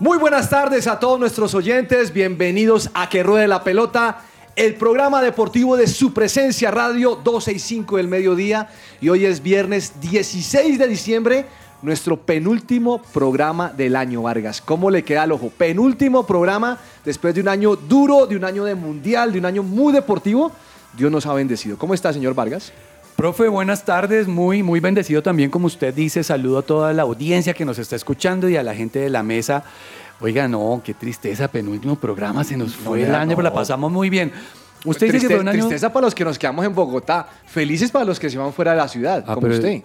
Muy buenas tardes a todos nuestros oyentes, bienvenidos a Que Ruede la Pelota, el programa deportivo de su presencia radio 12 y 5 del mediodía y hoy es viernes 16 de diciembre, nuestro penúltimo programa del año Vargas. ¿Cómo le queda al ojo? Penúltimo programa después de un año duro, de un año de mundial, de un año muy deportivo. Dios nos ha bendecido. ¿Cómo está, señor Vargas? Profe, buenas tardes, muy, muy bendecido también, como usted dice, saludo a toda la audiencia que nos está escuchando y a la gente de la mesa. Oiga, no, qué tristeza, penúltimo programa, se nos fue el año, pero la pasamos muy bien. Usted dice que fue un año... Tristeza para los que nos quedamos en Bogotá, felices para los que se van fuera de la ciudad, Ah, como pero- usted.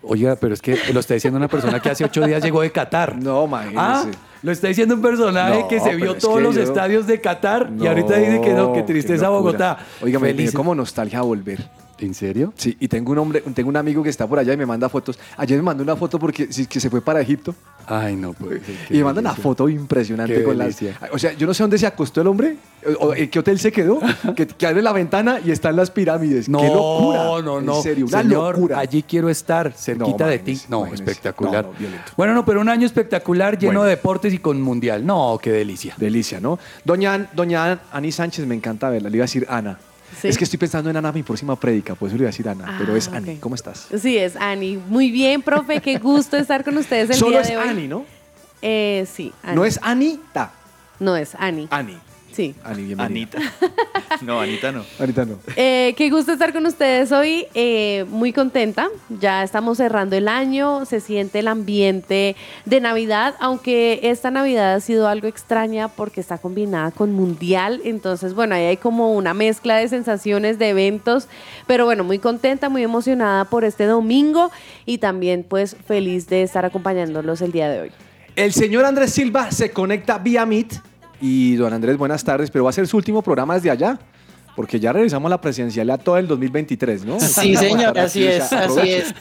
Oiga, pero es que lo está diciendo una persona que hace ocho días llegó de Qatar. No, imagínese. Ah, lo está diciendo un personaje No, que se vio todos los yo- estadios de Qatar y ahorita dice que no, que qué tristeza. Bogotá. Oiga, me como nostalgia volver. ¿En serio? Sí, y tengo un hombre, tengo un amigo que está por allá y me manda fotos. Ayer me mandó una foto porque que se fue para Egipto Ay, no puede ser, y me manda una foto impresionante Qué con delicia. O sea, yo no sé dónde se acostó el hombre, o, en qué hotel se quedó, que, que abre la ventana y están las pirámides. No, qué locura. no, no. En serio, una Señor, locura. allí quiero estar, cerquita No, de ti. No, imagínese. espectacular. No, no, violento. bueno, no, pero un año espectacular, lleno Bueno. de deportes y con mundial. No, qué delicia. Delicia, ¿no? Doña, doña Ani Sánchez, me encanta verla. Le iba a decir Ana. Sí. Es que estoy pensando en Ana, mi próxima prédica, por eso le iba a decir Ana. pero Ah, es Ani. ¿Cómo estás? Sí, es Ani. Muy bien, profe, qué gusto estar con ustedes el Solo día es de hoy. Ani, ¿no? Eh, sí, Ani. No es Anita. No es Ani. Ani. Sí. Ani, bienvenida. Anita. No, Anita no. Anita no. Eh, qué gusto estar con ustedes hoy. eh, muy contenta. Ya estamos cerrando el año. Se siente el ambiente de Navidad, aunque esta Navidad ha sido algo extraña porque está combinada con Mundial. Entonces, bueno, ahí hay como una mezcla de sensaciones, de eventos. Pero bueno, muy contenta, muy emocionada por este domingo y también pues feliz de estar acompañándolos el día de hoy. El señor Andrés Silva se conecta vía Meet. Y don Andrés, buenas tardes, pero va a ser su último programa desde allá. Porque ya realizamos la presidencialidad todo el 2023, ¿no? Sí, señor, así es, así es.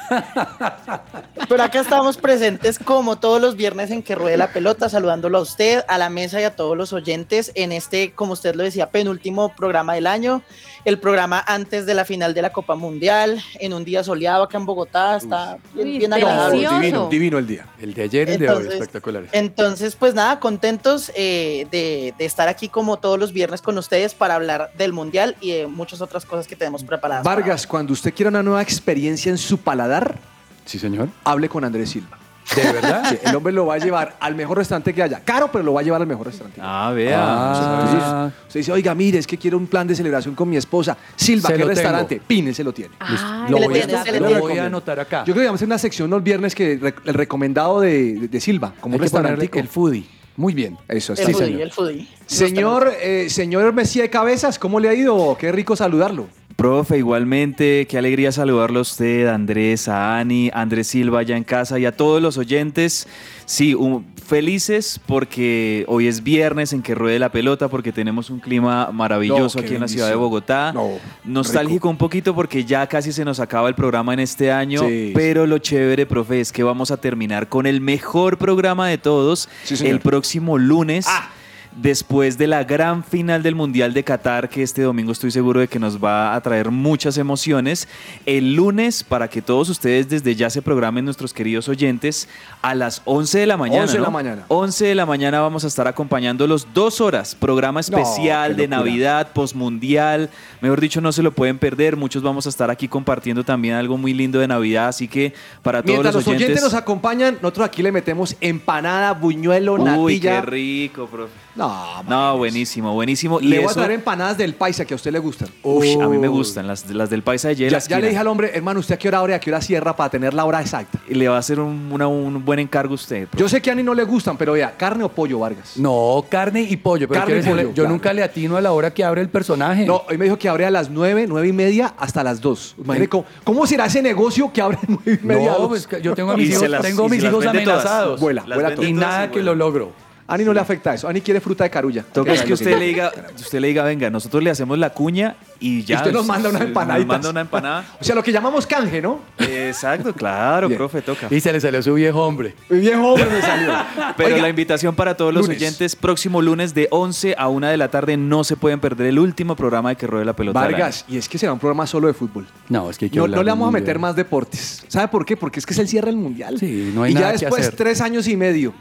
Pero acá estamos presentes como todos los viernes en que ruede la pelota, saludándolo a usted, a la mesa y a todos los oyentes en este, como usted lo decía, penúltimo programa del año, el programa antes de la final de la Copa Mundial, en un día soleado acá en Bogotá, está bien, Uy, bien agradable. Divino, divino el día. El de ayer y el de hoy, Entonces- espectaculares. Entonces, pues nada, contentos eh, de, de estar aquí como todos los viernes con ustedes para hablar del Mundial y de muchas otras cosas que tenemos preparadas. para- Vargas, cuando usted quiera una nueva experiencia en su paladar, Sí, señor. hable con Andrés Silva. ¿De verdad? Sí, el hombre lo va a llevar al mejor restaurante que haya. Caro, pero lo va a llevar al mejor restaurante. Ah, vea. Ah. Entonces, usted dice, oiga, mire, es que quiero un plan de celebración con mi esposa. Silva, Se ¿qué lo tengo. restaurante? Pine se lo tiene. Ah, Lo voy, a, tiene, lo tiene. voy a anotar acá. Yo creo que vamos a hacer una sección los viernes que re- el recomendado de, de- de Silva, como Hay un restaurante. el foodie. Muy bien. Eso, El sí, foodie, señor. el foodie. Señor, eh, señor Mesía de Cabezas, ¿cómo le ha ido? Qué rico saludarlo. Profe, igualmente, qué alegría saludarlo a usted, a Andrés, a Ani, a Andrés Silva allá en casa y a todos los oyentes. Sí, un- felices porque hoy es viernes en que ruede la pelota, porque tenemos un clima maravilloso No, aquí en la ciudad de. Bogotá. No, Nostálgico un poquito porque ya casi se nos acaba el programa en este año, Sí, pero lo chévere, profe, es que vamos a terminar con el mejor programa de todos Sí, el próximo lunes. Ah. Después de la gran final del Mundial de Qatar, que este domingo estoy seguro de que nos va a traer muchas emociones, el lunes, para que todos ustedes desde ya se programen, nuestros queridos oyentes, a las 11 de la mañana. 11 de la mañana. 11 de la mañana vamos a estar acompañándolos dos horas, programa especial de. Navidad, postmundial, mejor dicho, no se lo pueden perder, muchos vamos a estar aquí compartiendo también algo muy lindo de Navidad, así que para todos Mientras los los oyentes oyentes... nos acompañan, nosotros aquí le metemos empanada, buñuelo, Uy, natilla. qué rico, profe. No, No, buenísimo, buenísimo. Le y voy a traer empanadas del paisa que a usted le gustan. uy, a mí me gustan, las, las del paisa de Ya, Yela. ya le dije al hombre, hermano, ¿usted a qué hora abre, a qué hora cierra para tener la hora exacta? Le va a hacer un, una- un buen encargo a usted. Yo sé que a Ani no le gustan, pero vea, carne o pollo, Vargas. No, carne y pollo. Pero Carne y pollo, yo claro. nunca le atino a la hora que abre el personaje. No, hoy me dijo que abre a las nueve, nueve y media hasta las dos. Imagínate cómo, cómo será ese negocio que abre nueve y media. No, pues yo tengo a Y mis hijos, las- tengo a y mis hijos amenazados. Vuela, vuela. Y nada y que lo logro. Ani no le afecta eso. Ani quiere fruta de carulla. Toca es que usted le diga, usted le diga, venga, nosotros le hacemos la cuña y ya. Usted nos manda una Nos empanadita. manda una empanada. O sea, lo que llamamos canje, ¿no? Exacto, claro, Bien. profe, toca. Y se le salió su viejo hombre. Mi viejo hombre me salió. Pero Oiga, la invitación para todos los lunes. oyentes, próximo lunes de 11 a 1 de la tarde, no se pueden perder el último programa de Que Ruede la Pelota. Vargas, y es que será un programa solo de fútbol. No, es que hay que No, no le vamos a meter más deportes. ¿Sabe por qué? Porque es que es el cierre del mundial. Sí, no hay y nada ya que después, hacer. tres años y medio.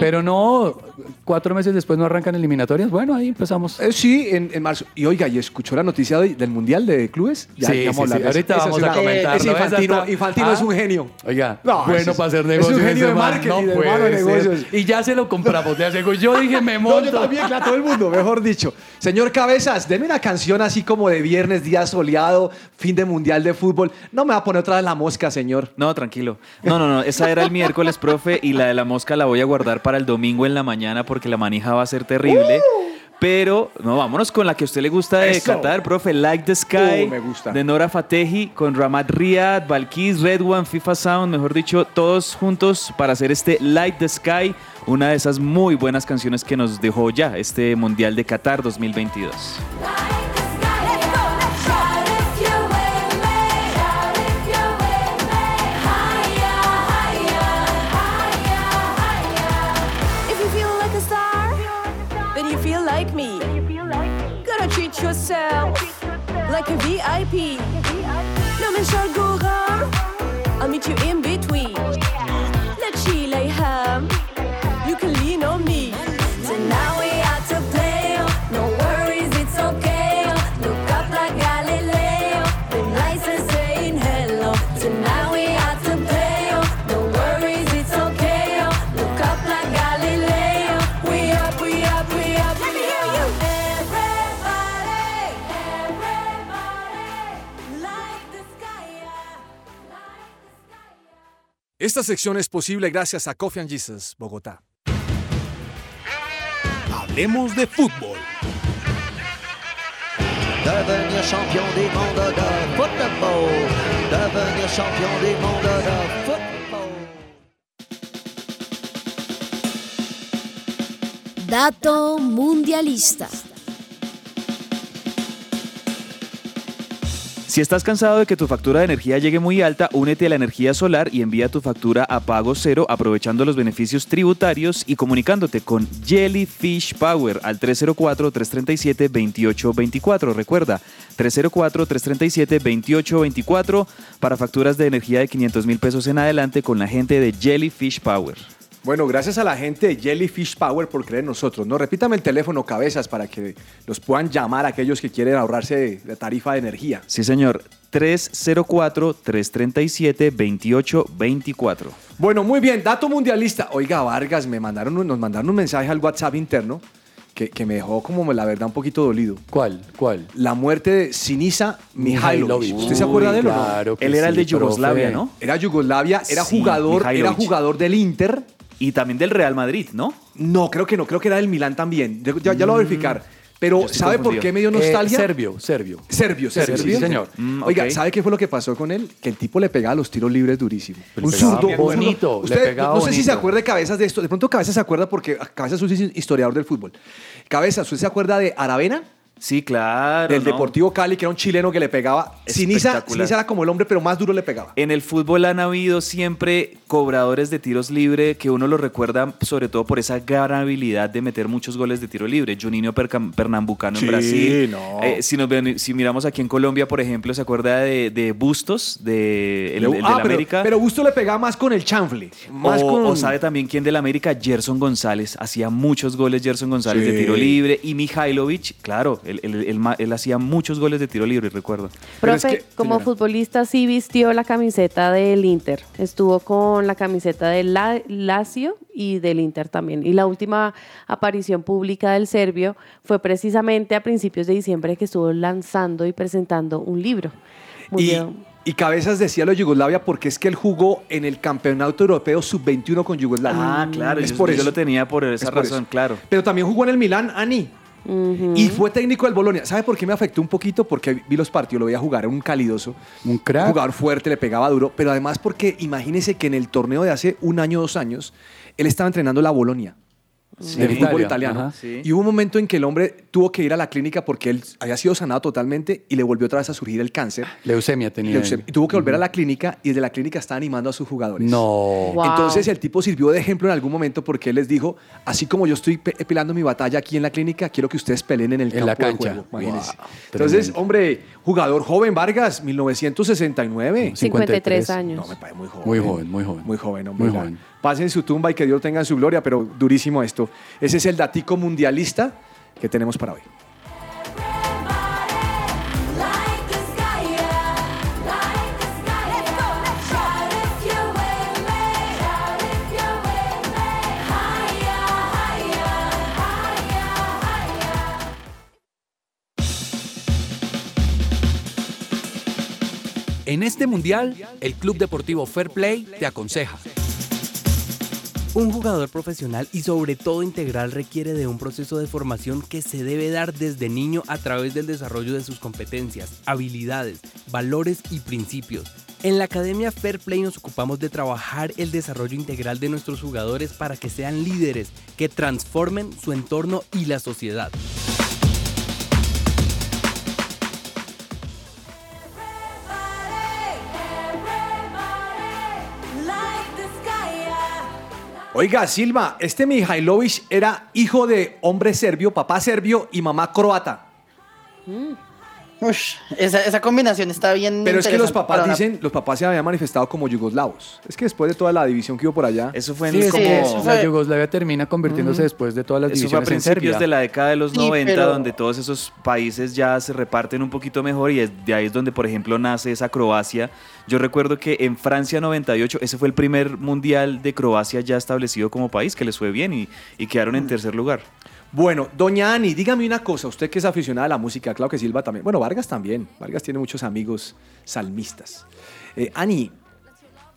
Pero no, cuatro meses después no arrancan eliminatorias. Bueno, ahí empezamos. Eh, sí, en, en marzo. Y oiga, ¿y escuchó la noticia de- del mundial de clubes? Sí, sí, de. Ahorita vamos es a. Ese Esa Infantino, está- Infantino Ah. es un genio. Oiga, No, bueno es- para hacer es un negocios. genio de marketing, no de puede mano de ser. negocios. Y ya se lo compramos. de hace- Yo dije, me No, monto. yo también, claro, todo el mundo, mejor dicho. Señor Cabezas, deme una canción así como de viernes, día soleado, fin de mundial de fútbol. No me va a poner otra vez la mosca, señor. No, tranquilo. No, no, no. Esa era el miércoles, profe, y la de la mosca la voy a guardar para el domingo en la mañana porque la manija va a ser terrible. Pero, no, vámonos con la que a usted le gusta de Eso. Qatar, profe. Like the Sky. Uh, me gusta. De Nora Fatehi con Ramat Riyad, Balkis, Red One, FIFA Sound, mejor dicho, todos juntos para hacer este Light the Sky. Una de esas muy buenas canciones que nos dejó ya este Mundial de Qatar 2022. Like a VIP. No mention Gora, I'll meet you in between. Let she lay ham, you can lean on me. Esta sección es posible gracias a Coffee and Jesus, Bogotá. Hablemos de fútbol. Devenir champion du monde de football. Devenir champion du monde de football. Dato mundialista. Si estás cansado de que tu factura de energía llegue muy alta, únete a la energía solar y envía tu factura a pago cero aprovechando los beneficios tributarios y comunicándote con Jellyfish Power al 304-337-2824. Recuerda, 304-337-2824 para facturas de energía de 500 mil pesos en adelante con la gente de Jellyfish Power. Bueno, gracias a la gente de Jellyfish Power por creer en nosotros. No, repítame el teléfono, cabezas, para que los puedan llamar a aquellos que quieren ahorrarse la tarifa de energía. Sí, señor. 304-337-2824. Bueno, muy bien, dato mundialista. Oiga, Vargas, me mandaron, nos mandaron un mensaje al WhatsApp interno que, que me dejó como la verdad un poquito dolido. ¿Cuál? ¿Cuál? La muerte de Sinisa Mihailovic. Mihailovic. ¿Usted se acuerda de él o no? Claro que Él era el de Yugoslavia, profe. ¿no? Era Yugoslavia, era Sí, jugador, era jugador del Inter. Y también del Real Madrid, ¿no? No, creo que no, creo que era del Milán también. Ya, ya- ya lo voy a verificar. Pero ¿sabe por qué me dio Eh, nostalgia? serbio, serbio. Serbio, serbio, Serbio, sí, señor. Mm, Oiga. ¿sabe qué fue lo que pasó con él? Que el tipo le pegaba los tiros libres durísimo. Le pegaba bonito, le Usted, pegaba no sé si se acuerda de Cabezas de esto. De pronto Cabezas se acuerda porque Cabezas es un historiador del fútbol. Cabezas, ¿usted se acuerda de Aravena? Sí, claro. del ¿no? Deportivo Cali, que era un chileno que le pegaba. Espectacular. Siniza era como el hombre, pero más duro le pegaba. En el fútbol han habido siempre cobradores de tiros libre que uno los recuerda sobre todo por esa gran habilidad de meter muchos goles de tiro libre. Juninho Pernambucano Sí, en Brasil. no. Eh, si, nos ven- si miramos aquí en Colombia, por ejemplo, ¿se acuerda de, de Bustos, de, el, Ah, pero, América? pero Busto le pegaba más con el chanfle. Más o, con... o sabe también quién del América, Gerson González. Hacía muchos goles Gerson González Sí. de tiro libre. Y Mihailovic, claro, Él, él- él ma- él hacía muchos goles de tiro libre, recuerdo. Es Profe, que- como señora. futbolista sí vistió la camiseta del Inter. Estuvo con la camiseta del La- Lazio y del Inter también. Y la última aparición pública del serbio fue precisamente a principios de diciembre que estuvo lanzando y presentando un libro. Muy Y, bien. y Cabezas decía lo de Yugoslavia porque es que él jugó en el Campeonato Europeo Sub-21 con Yugoslavia. Ah, claro, es yo, por yo eso. lo tenía por esa Es por razón, eso. claro. Pero también jugó en el Milán, Ani. Y fue técnico del Bolonia. ¿Sabe por qué me afectó un poquito? Porque vi los partidos, lo veía jugar, era un calidoso. Un crack. Jugador fuerte, le pegaba duro. Pero además porque imagínese que en el torneo de hace un año, dos años, él estaba entrenando la Bolonia. Sí. en el De fútbol Italia, italiano. Sí. Y hubo un momento en que el hombre tuvo que ir a la clínica porque él había sido sanado totalmente y le volvió otra vez a surgir el cáncer. Leucemia tenía. Leucemia. Y tuvo que volver a la clínica y desde la clínica está animando a sus jugadores. No. Wow. Entonces el tipo sirvió de ejemplo en algún momento porque él les dijo, así como yo estoy pe- mi batalla aquí en la clínica, quiero que ustedes peleen en el En la campo de cancha. juego, imagínense. Wow, Entonces, tremendo. hombre, jugador joven Vargas, 1969. 53 años. No, me parece muy joven. Muy joven, muy joven. Muy joven, hombre. Muy Ya. Joven. Pasen su tumba y que Dios tenga en su gloria, pero durísimo esto. Ese es el datico mundialista que tenemos para hoy. En este mundial, el Club Deportivo Fair Play te aconseja. Un jugador profesional y sobre todo integral requiere de un proceso de formación que se debe dar desde niño a través del desarrollo de sus competencias, habilidades, valores y principios. En la Academia Fair Play nos ocupamos de trabajar el desarrollo integral de nuestros jugadores para que sean líderes que transformen su entorno y la sociedad. Oiga, Silva, este Mihailovic era hijo de hombre serbio, papá serbio y mamá croata. Ush, esa, esa combinación está bien. Pero es que los papás una- dicen, los papás se habían manifestado como yugoslavos. Es que después de toda la división que hubo por allá. Eso fue en Sí, es como- que eso la fue- Yugoslavia termina convirtiéndose después de todas las Eso fue a divisiones en principios de la década de los Sí, 90, pero- donde todos esos países ya se reparten un poquito mejor y es- de ahí es donde, por ejemplo, nace esa Croacia. Yo recuerdo que en Francia 98, ese fue el primer mundial de Croacia ya establecido como país, que les fue bien y, y quedaron en tercer lugar. Bueno, doña Ani, dígame una cosa, usted que es aficionada a la música, claro que Silva también. Bueno, Vargas también. Vargas tiene muchos amigos salmistas. Eh, Ani,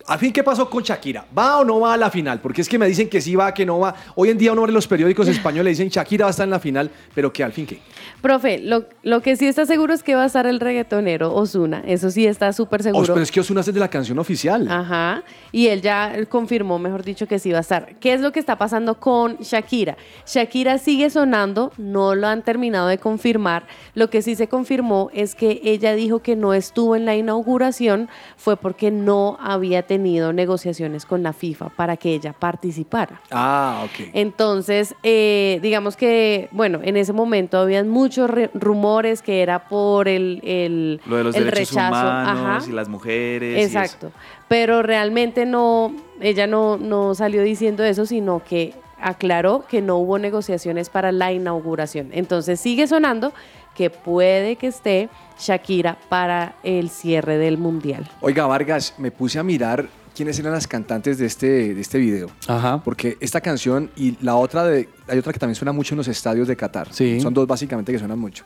¿al fin qué pasó con Shakira? ¿Va o no va a la final? Porque es que me dicen que sí va, que no va. Hoy en día uno ve los periódicos españoles dicen Shakira va a estar en la final, pero que al fin qué. Profe, lo, lo que sí está seguro es que va a estar el reggaetonero Osuna. Eso sí está súper Os, seguro. pero es que Osuna es de la canción oficial. Ajá. Y él ya confirmó, mejor dicho, que sí va a estar. ¿Qué es lo que está pasando con Shakira? Shakira sigue sonando, no lo han terminado de confirmar. Lo que sí se confirmó es que ella dijo que no estuvo en la inauguración fue porque no había tenido negociaciones con la FIFA para que ella participara. Ah, ok. Entonces, eh, digamos que, bueno, en ese momento habían muchos re- rumores que era por el, el, Lo de los el derechos rechazo. humanos Ajá. y las mujeres. y eso. Exacto. Pero realmente no, ella no, no salió diciendo eso, sino que aclaró que no hubo negociaciones para la inauguración. Entonces sigue sonando que puede que esté Shakira para el cierre del mundial. Oiga, Vargas, me puse a mirar quiénes eran las cantantes de este, de este video. Ajá. Porque esta canción y la otra, de, hay otra que también suena mucho en los estadios de Qatar. Sí. Son dos básicamente que suenan mucho.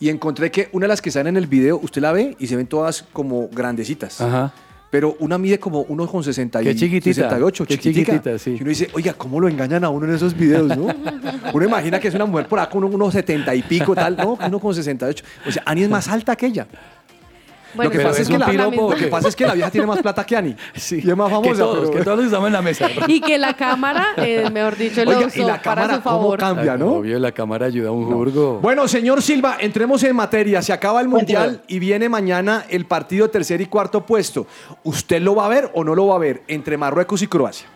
Y encontré que una de las que salen en el video, usted la ve y se ven todas como grandecitas. Ajá. Pero una mide como 1,60 y Qué chiquitita, 68, qué chiquitica. chiquitita, sí. Y uno dice, oiga, ¿cómo lo engañan a uno en esos videos, no? uno imagina que es una mujer por acá con unos 70 y pico, tal. No, uno con 68. O sea, Ani es más alta que ella. Bueno, lo, que pasa es es que la, piropo, lo que ¿o qué? pasa es que la vieja tiene más plata que Ani. Sí. Y es más famosa. Que todos, pero- que todos los usamos en la mesa. Y que la cámara, eh, mejor dicho, lo Oiga, usó y la para cámara, su ¿cómo cambia, Ay, no? Obvio, la cámara ayuda a un jurgo. Bueno, señor Silva, entremos en materia. Se acaba el Mundial y viene mañana el partido de tercer y cuarto puesto. ¿Usted lo va a ver o no lo va a ver entre Marruecos y Croacia?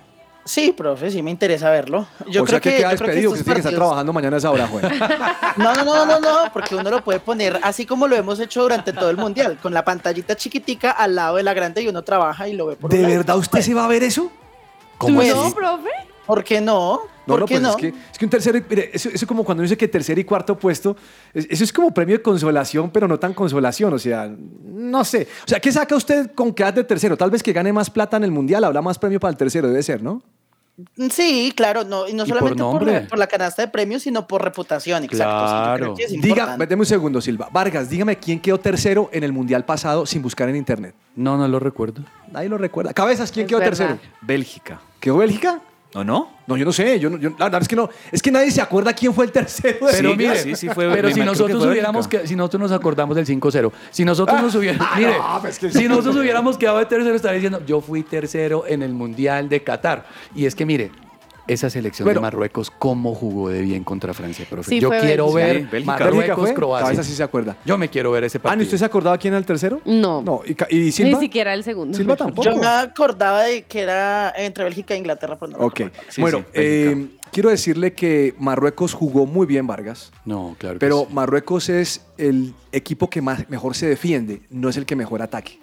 Sí, profe, sí me interesa verlo. Yo o creo sea que, que, queda que despedido, que usted tiene que estar trabajando mañana a esa hora. No, no, no, no, no, porque uno lo puede poner así como lo hemos hecho durante todo el mundial, con la pantallita chiquitica al lado de la grande y uno trabaja y lo ve por ¿De lado. verdad usted se va a ver eso? ¿Tú Pues, no, profe? ¿Por qué no? No, ¿Por no, qué pues no? es que, es que un tercero, mire, eso, eso como cuando uno dice que tercer y cuarto puesto, es- eso es como premio de consolación, pero no tan consolación, o sea, no sé. O sea, ¿qué saca usted con quedar de tercero? Tal vez que gane más plata en el mundial, habrá más premio para el tercero, debe ser, ¿no? Sí, claro, no, y no Y por solamente por, nombre. la, por la canasta de premios, sino por reputación, exacto. sí, yo creo que es Diga, deme un segundo, Silva. Vargas, dígame quién quedó tercero en el mundial pasado sin buscar en internet. No, no lo recuerdo. Nadie lo recuerda. Cabezas, ¿quién Es quedó verdad. tercero? Bélgica. ¿Quedó Bélgica? ¿O no? No, yo no sé. Yo, no- yo- la verdad es que no. Es que nadie se acuerda quién fue el tercero. de Pero Bélgica. mire, sí, sí fue- pero si que nosotros fue hubiéramos que, si nosotros nos acordamos del 5-0, si nosotros nos hubiéramos, Ah, mire, no, pues que- si nosotros hubiéramos quedado de tercero estaría diciendo, yo fui tercero en el Mundial de Qatar. Y es que mire, esa selección Bueno. de Marruecos cómo jugó de bien contra Francia, profe. Sí, yo quiero Bélgica. ver Sí, Bélgica. ¿Bélgica Marruecos? Croacia. Cabeza sí se acuerda. Yo me quiero ver ese partido. Ani, ¿usted se acordaba quién era el tercero? No, No. ¿Y, y Silva? ni siquiera el segundo. Silva tampoco. Yo me acordaba de que era entre Bélgica e Inglaterra, pero no me Ok. Sí, bueno, eh, quiero decirle que Marruecos jugó muy bien, Vargas. No, claro. que Pero sí. Marruecos es el equipo que más, mejor se defiende, no es el que mejor ataque.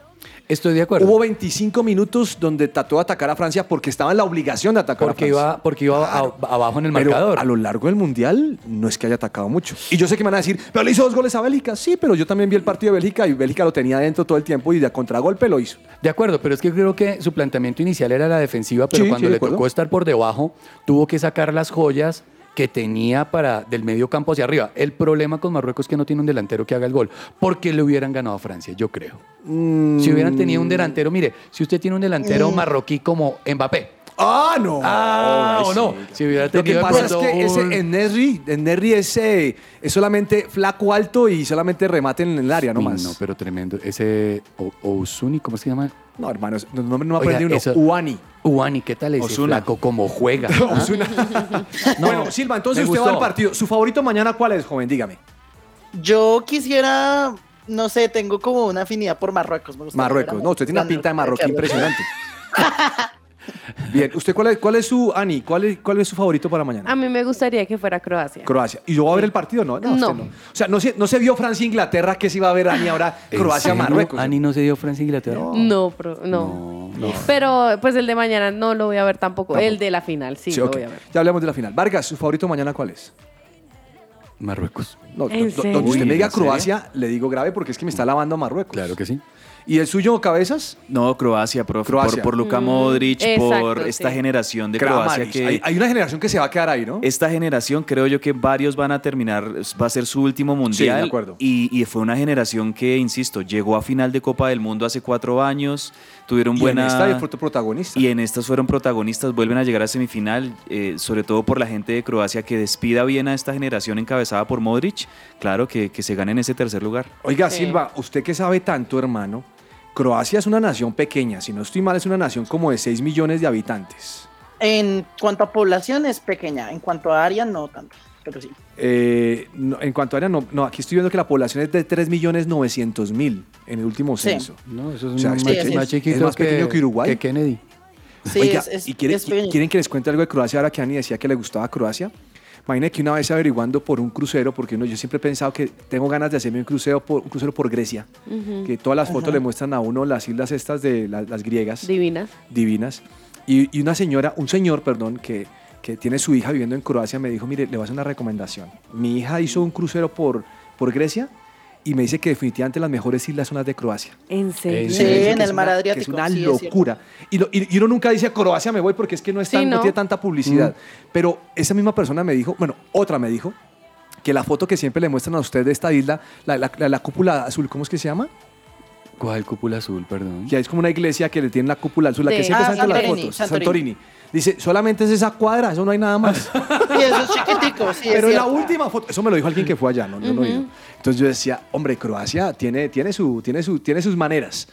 Estoy de acuerdo. Hubo 25 minutos donde trató de atacar a Francia porque estaba en la obligación de atacar porque a Francia. iba, porque iba a- abajo en el Pero marcador. a lo largo del mundial no es que haya atacado mucho. Y yo sé que me van a decir, pero le hizo dos goles a Bélgica. Sí, pero yo también vi el partido de Bélgica y Bélgica lo tenía dentro todo el tiempo y de contragolpe lo hizo. De acuerdo, pero es que creo que su planteamiento inicial era la defensiva, pero Sí, cuando sí, le tocó estar por debajo, tuvo que sacar las joyas que tenía para del medio campo hacia arriba. El problema con Marruecos es que no tiene un delantero que haga el gol, porque le hubieran ganado a Francia, yo creo. Mm. Si hubieran tenido un delantero, mire, si usted tiene un delantero marroquí como Mbappé, Ah, no. ah, o no, si hubiera Lo que pasa es que ese un- Ennerry, Ennerry es, eh, es solamente flaco alto y solamente remate en el área, no Uy, más. No, pero tremendo. Ese O- Osuni, ¿cómo se llama? No, hermanos, no, no, no me Oiga, aprendí uno. eso- Uani. Uani, ¿qué tal ese Ozuna. flaco? Como juega. ¿ah? bueno, Silva, entonces usted va al partido. ¿Su favorito mañana cuál es, joven? Dígame. Yo quisiera, no sé, tengo como una afinidad por Marruecos. me Marruecos. No, usted tiene una pinta de marroquí impresionante. Bien, ¿usted cuál es, cuál es su, Ani, cuál es, cuál es su favorito para mañana? A mí me gustaría que fuera Croacia. Croacia. ¿Y yo voy a ver el partido? No, no. No. no. O sea, no se, no se vio Francia-Inglaterra que se iba a ver Ani ahora ¿En Croacia serio? Marruecos. Ani no se dio Francia Inglaterra. No, pero, no. Pero pues el de mañana no lo voy a ver tampoco. Tampoco. El de la final, sí, Sí, lo voy a ver. Ya hablamos de la final. Vargas, ¿su favorito mañana cuál es? Marruecos. No, ¿En do- do- serio? donde usted me diga. Croacia, le digo grave porque es que me está lavando a Marruecos. Claro que sí. ¿Y el suyo, Cabezas? No, Croacia, profe. Croacia. Por, por Luka Modric, exacto, por esta sí. generación de Croacia Kramaric. que... Hay, hay una generación que se va a quedar ahí, ¿no? Esta generación creo yo que varios van a terminar, va a ser su último mundial. de acuerdo. Y, y fue una generación que, insisto, llegó a final de Copa del Mundo hace cuatro años, tuvieron y buena... en esta fue tu protagonista. Y en estas fueron protagonistas, vuelven a llegar a semifinal, eh, sobre todo por la gente de Croacia que despida bien a esta generación encabezada por Modric, claro que, que se gane en ese tercer lugar. Oiga, Sí. Silva, usted que sabe tanto, hermano, Croacia es una nación pequeña, si no estoy mal, es una nación como de 6 millones de habitantes. En cuanto a población es pequeña, en cuanto a área no tanto, pero sí. Eh, no, en cuanto a área, no, no, aquí estoy viendo que la población es de 3 millones 900 mil en el último Sí. censo. No, eso es O sea, más, es Sí, más es. chiquito Es más pequeño que Uruguay. que Kennedy. Sí, Oiga, es, es- ¿y quiere- es pequeño. quieren que les cuente algo de Croacia ahora que Ani decía que le gustaba Croacia? Imagínate que una vez averiguando por un crucero, porque uno, yo siempre he pensado que tengo ganas de hacerme un crucero por, un crucero por Grecia, que todas las fotos le muestran a uno las islas estas de la- las griegas Divinas. divinas. Y, y una señora, un señor, perdón, que, que tiene su hija viviendo en Croacia, me dijo, mire, le voy a hacer una recomendación. Mi hija hizo un crucero por, por Grecia y me dice que definitivamente las mejores islas son las de Croacia. ¿En serio? Sí, en es el mar Adriático, Que es una sí, es locura. y, lo- y- y uno nunca dice Croacia me voy porque es que no, es Sí, tan- no. no. tiene tanta publicidad. Pero esa misma persona me dijo, bueno, otra me dijo, que la foto que siempre le muestran a usted de esta isla, la, la- la- la cúpula azul, ¿cómo es que se llama? ¿Cuál cúpula azul, perdón? Ya es como una iglesia que le tiene la cúpula azul, la que siempre Ah, sale en las fotos. Santorini. Santorini. Dice, solamente es esa cuadra, eso no hay nada más. Y eso es chiquitico, sí, es Pero en la última foto, eso me lo dijo alguien que fue allá, no, no lo digo. Entonces yo decía, hombre, Croacia tiene, tiene, su, tiene, su, tiene sus maneras.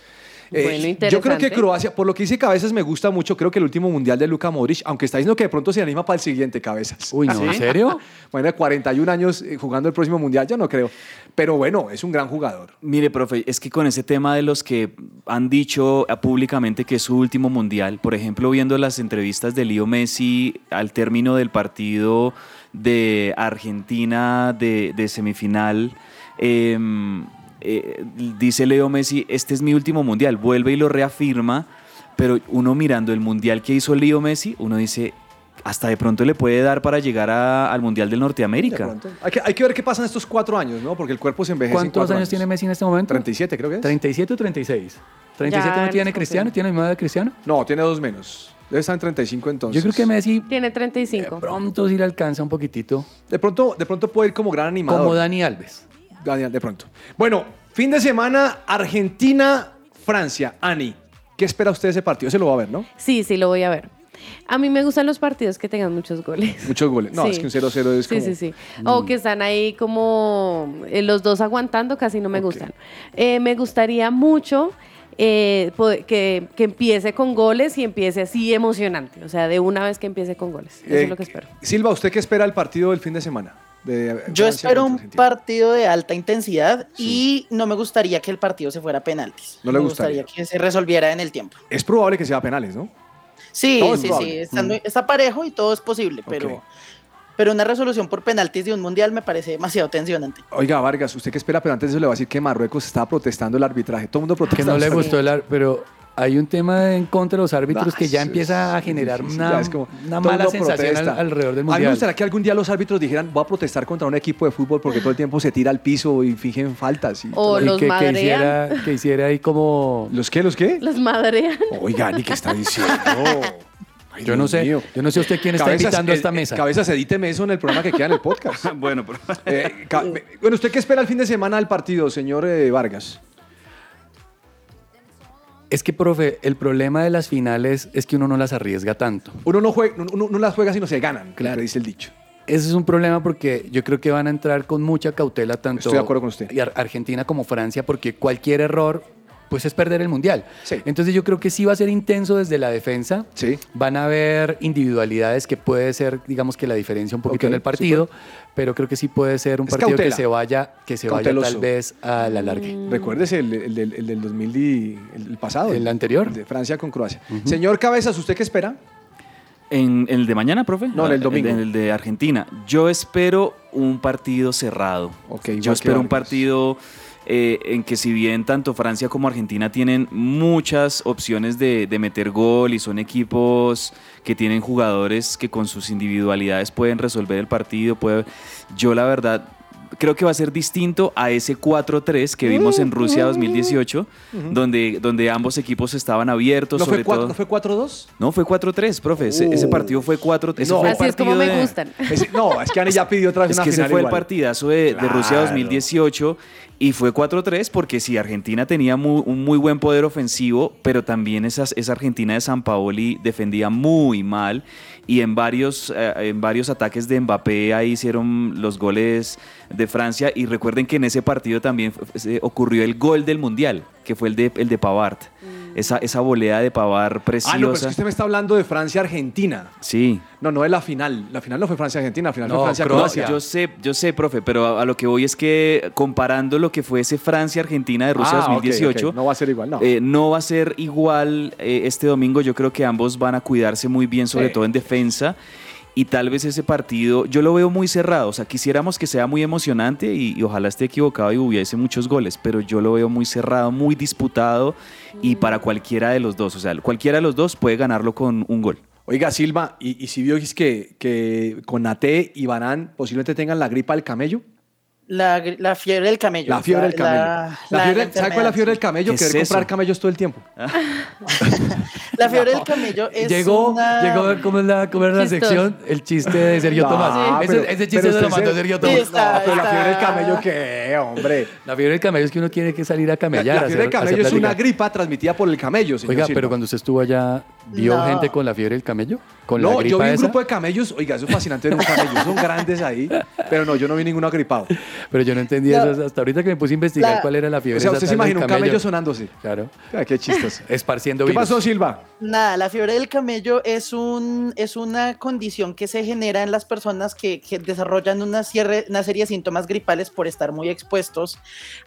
Eh, Bueno, yo creo que interesante. Croacia, por lo que dice Cabezas, me gusta mucho. Creo que el último mundial de Luka Modric, aunque está diciendo que de pronto se anima para el siguiente, Cabezas. Uy, no, ¿en serio? Bueno, 41 años eh, jugando el próximo mundial, yo no creo. Pero bueno, es un gran jugador. Mire, profe, es que con ese tema de los que han dicho eh, públicamente que es su último mundial, por ejemplo, viendo las entrevistas de Leo Messi al término del partido de Argentina de, de semifinal, em, eh, dice Leo Messi, este es mi último mundial, vuelve y lo reafirma, pero uno mirando el mundial que hizo Leo Messi, uno dice, hasta de pronto le puede dar para llegar a- al Mundial del De Norteamérica. pronto. Hay que, hay que ver qué pasa en estos cuatro años, ¿no? Porque el cuerpo se envejece. en ¿Cuántos cuatro años tiene Messi en este momento? 37, creo que es. 37 o 36. ¿37 Ya no tiene. Cristiano? ¿Tiene la misma edad de Cristiano? No, tiene dos menos. Debe estar en 35 entonces. Yo creo que Messi Tiene 35. pronto sí le alcanza un poquitito. De pronto, de pronto puede ir como gran animador. Como Dani Alves. Daniel, de pronto. Bueno, fin de semana, Argentina, Francia. Ani, ¿qué espera usted de ese partido? Se lo va a ver, ¿no? Sí, sí, lo voy a ver. A mí me gustan los partidos que tengan muchos goles. Muchos goles. No, Sí. es que un 0-0 es Sí, como... sí, sí. O que están ahí como eh, los dos aguantando, casi no me gustan. Eh, me gustaría mucho eh, que, que empiece con goles y empiece así emocionante. O sea, de una vez que empiece con goles. Eso Eh, es lo que espero. Silva, ¿usted qué espera el partido del fin de semana? De Yo espero un partido de alta intensidad y no me gustaría que el partido se fuera a penaltis. No le me gustaría. gustaría que se resolviera en el tiempo. Es probable que sea penales, ¿no? Sí, Todo sí, sí. Está, Mm. está parejo y todo es posible, pero. Pero una resolución por penaltis de un mundial me parece demasiado tensionante. Oiga, Vargas, ¿usted qué espera? Pero antes de eso le va a decir que Marruecos estaba protestando el arbitraje. Todo el mundo protesta. Que no le gustó el pero hay un tema en contra de los árbitros Ah, que ya sí, empieza a generar sí, sí, una, ya es como una todo mala sensación al- alrededor del A mí me mundial. gustaría que algún día los árbitros dijeran, voy a protestar contra un equipo de fútbol porque todo el tiempo se tira al piso y fingen faltas. Y O. Y que, hiciera, que hiciera ahí como... ¿Los qué? ¿Los qué? Los madrean. Oiga, ni qué está diciendo. Ay, Yo no sé, mío. yo no sé usted quién está Cabezas, invitando a eh, esta mesa. Cabezas, edíteme eso en el programa que queda en el podcast. bueno, pero... Eh, bueno, ¿usted qué espera el fin de semana del partido, señor eh, Vargas? Es que, profe, el problema de las finales es que uno no las arriesga tanto. Uno no, juega, uno, uno- no las juega sino se ganan, claro, dice el dicho. Ese es un problema porque yo creo que van a entrar con mucha cautela tanto Estoy de acuerdo con usted. Argentina como Francia porque cualquier error pues es perder el mundial. Sí. Entonces yo creo que sí va a ser intenso desde la defensa. Sí. Van a haber individualidades que puede ser, digamos que la diferencia un poquito en el partido, pero creo que sí puede ser un Es partido cautela. que se vaya, que se vaya tal vez a la larga. Recuérdese el, el del- el del 2000 y el, pasado. ¿El anterior? De Francia con Croacia. Señor Cabezas, ¿usted qué espera? ¿En el de mañana, profe? No, en el domingo. En el de Argentina. Yo espero un partido cerrado. Ok, igual Yo espero un Vargas. partido eh, en que si bien tanto Francia como Argentina tienen muchas opciones de, de meter gol y son equipos que tienen jugadores que con sus individualidades pueden resolver el partido, puede- yo la verdad creo que va a ser distinto a ese 4-3 que vimos en Rusia 2018, donde, donde ambos equipos estaban abiertos. ¿No fue, sobre cuatro- todo- ¿No fue 4-2? no, fue 4-3, profe. Ese, ese Uh. partido fue 4 ese No. fue el Así es como partido me de- gustan. Ese- no, es que Ani ya pidió otra vez Es una que ese final fue el igual. partidazo de, de Rusia Claro. 2018 y fue 4-3 porque sí, Argentina tenía mu- un muy buen poder ofensivo, pero también esas, esa Argentina de San Paoli defendía muy mal y en varios, eh, en varios ataques de Mbappé ahí hicieron los goles de Francia y recuerden que en ese partido también ocurrió el gol del Mundial, que fue el de, el de Pavard. Esa, esa volea de Pavard preciosa. Ah, no, pero es que usted me está hablando de Francia-Argentina. Sí. No, no de la final. La final no fue Francia-Argentina, la final No, fue Francia-Croacia. No, yo sé, yo sé, profe, pero a, a lo que voy es que comparando lo que fue ese Francia-Argentina de Rusia Ah, ok, 2018, ok. No va a ser igual, no. eh, no va a ser igual eh, este domingo. Yo creo que ambos van a cuidarse muy bien, sobre Sí. todo en defensa. Y tal vez ese partido, yo lo veo muy cerrado. O sea, quisiéramos que sea muy emocionante y, ojalá esté equivocado y hubiese muchos goles, pero yo lo veo muy cerrado, muy disputado y para cualquiera de los dos. O sea, cualquiera de los dos puede ganarlo con un gol. Oiga, Silva, ¿y, si vio que, que con Nate y Barán posiblemente tengan la gripa del camello? La, fiebre del camello. La fiebre del camello. La, La la- fiebre- la ¿Sabe cuál es la fiebre del camello? ¿Qué Querer es comprar camellos todo el tiempo. La fiebre del camello es Llegó, una- llegó ¿cómo es la, cómo era la sección? El chiste de Sergio No, Tomás. pero- ese, chiste se lo mandó se- Sergio Sí, Tomás. está- No, pero la fiebre del camello, ¿qué, hombre? La fiebre del camello es que uno tiene que salir a camellar. la fiebre del camello es una gripa transmitida por el camello, señor Oiga, Silva. pero cuando usted estuvo allá, ¿vio No. gente con la fiebre del camello? ¿Con la No, gripa yo vi un esa? grupo de camellos. Oiga, eso es fascinante ver un camello. Son grandes ahí. Pero no, yo no vi ninguno agripado. Pero yo no entendía No. eso hasta ahorita que me puse a investigar La- cuál era la fiebre O sea, usted se imagina un camello sonándose. Claro. Ah, qué chistoso. Esparciendo ¿Qué virus. pasó, Silva? Nada, la fiebre del camello es, un, es una condición que se genera en las personas que, que desarrollan una, cierre- una serie de síntomas gripales por estar muy expuestos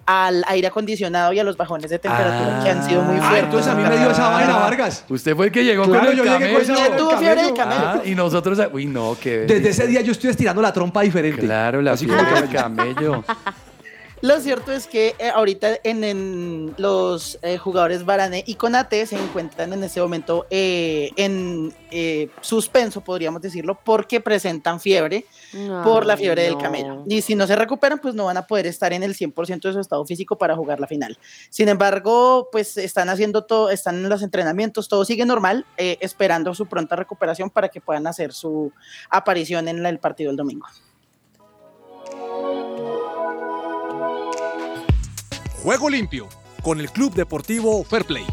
al aire acondicionado y a los bajones de temperatura que han sido muy Ah, fuertes. entonces a mí me dio esa vaina, Vargas. Usted fue el que llegó Claro, con el yo llegué con tuvo fiebre del camello. Ah, y nosotros, uy, no, que Desde ese día yo estoy estirando la trompa diferente. Claro, la Así fiebre como del camello. Lo cierto es que eh, ahorita en, en los eh, jugadores Varane y Conate se encuentran en este momento eh, en eh, suspenso, podríamos decirlo, porque presentan fiebre por la fiebre del camello. Y si no se recuperan, pues no van a poder estar en el 100% de su estado físico para jugar la final. Sin embargo, pues están haciendo todo, están en los entrenamientos, todo sigue normal, esperando su pronta recuperación para que puedan hacer su aparición en la- el partido el domingo. Juego limpio con el Club Deportivo Fair Play.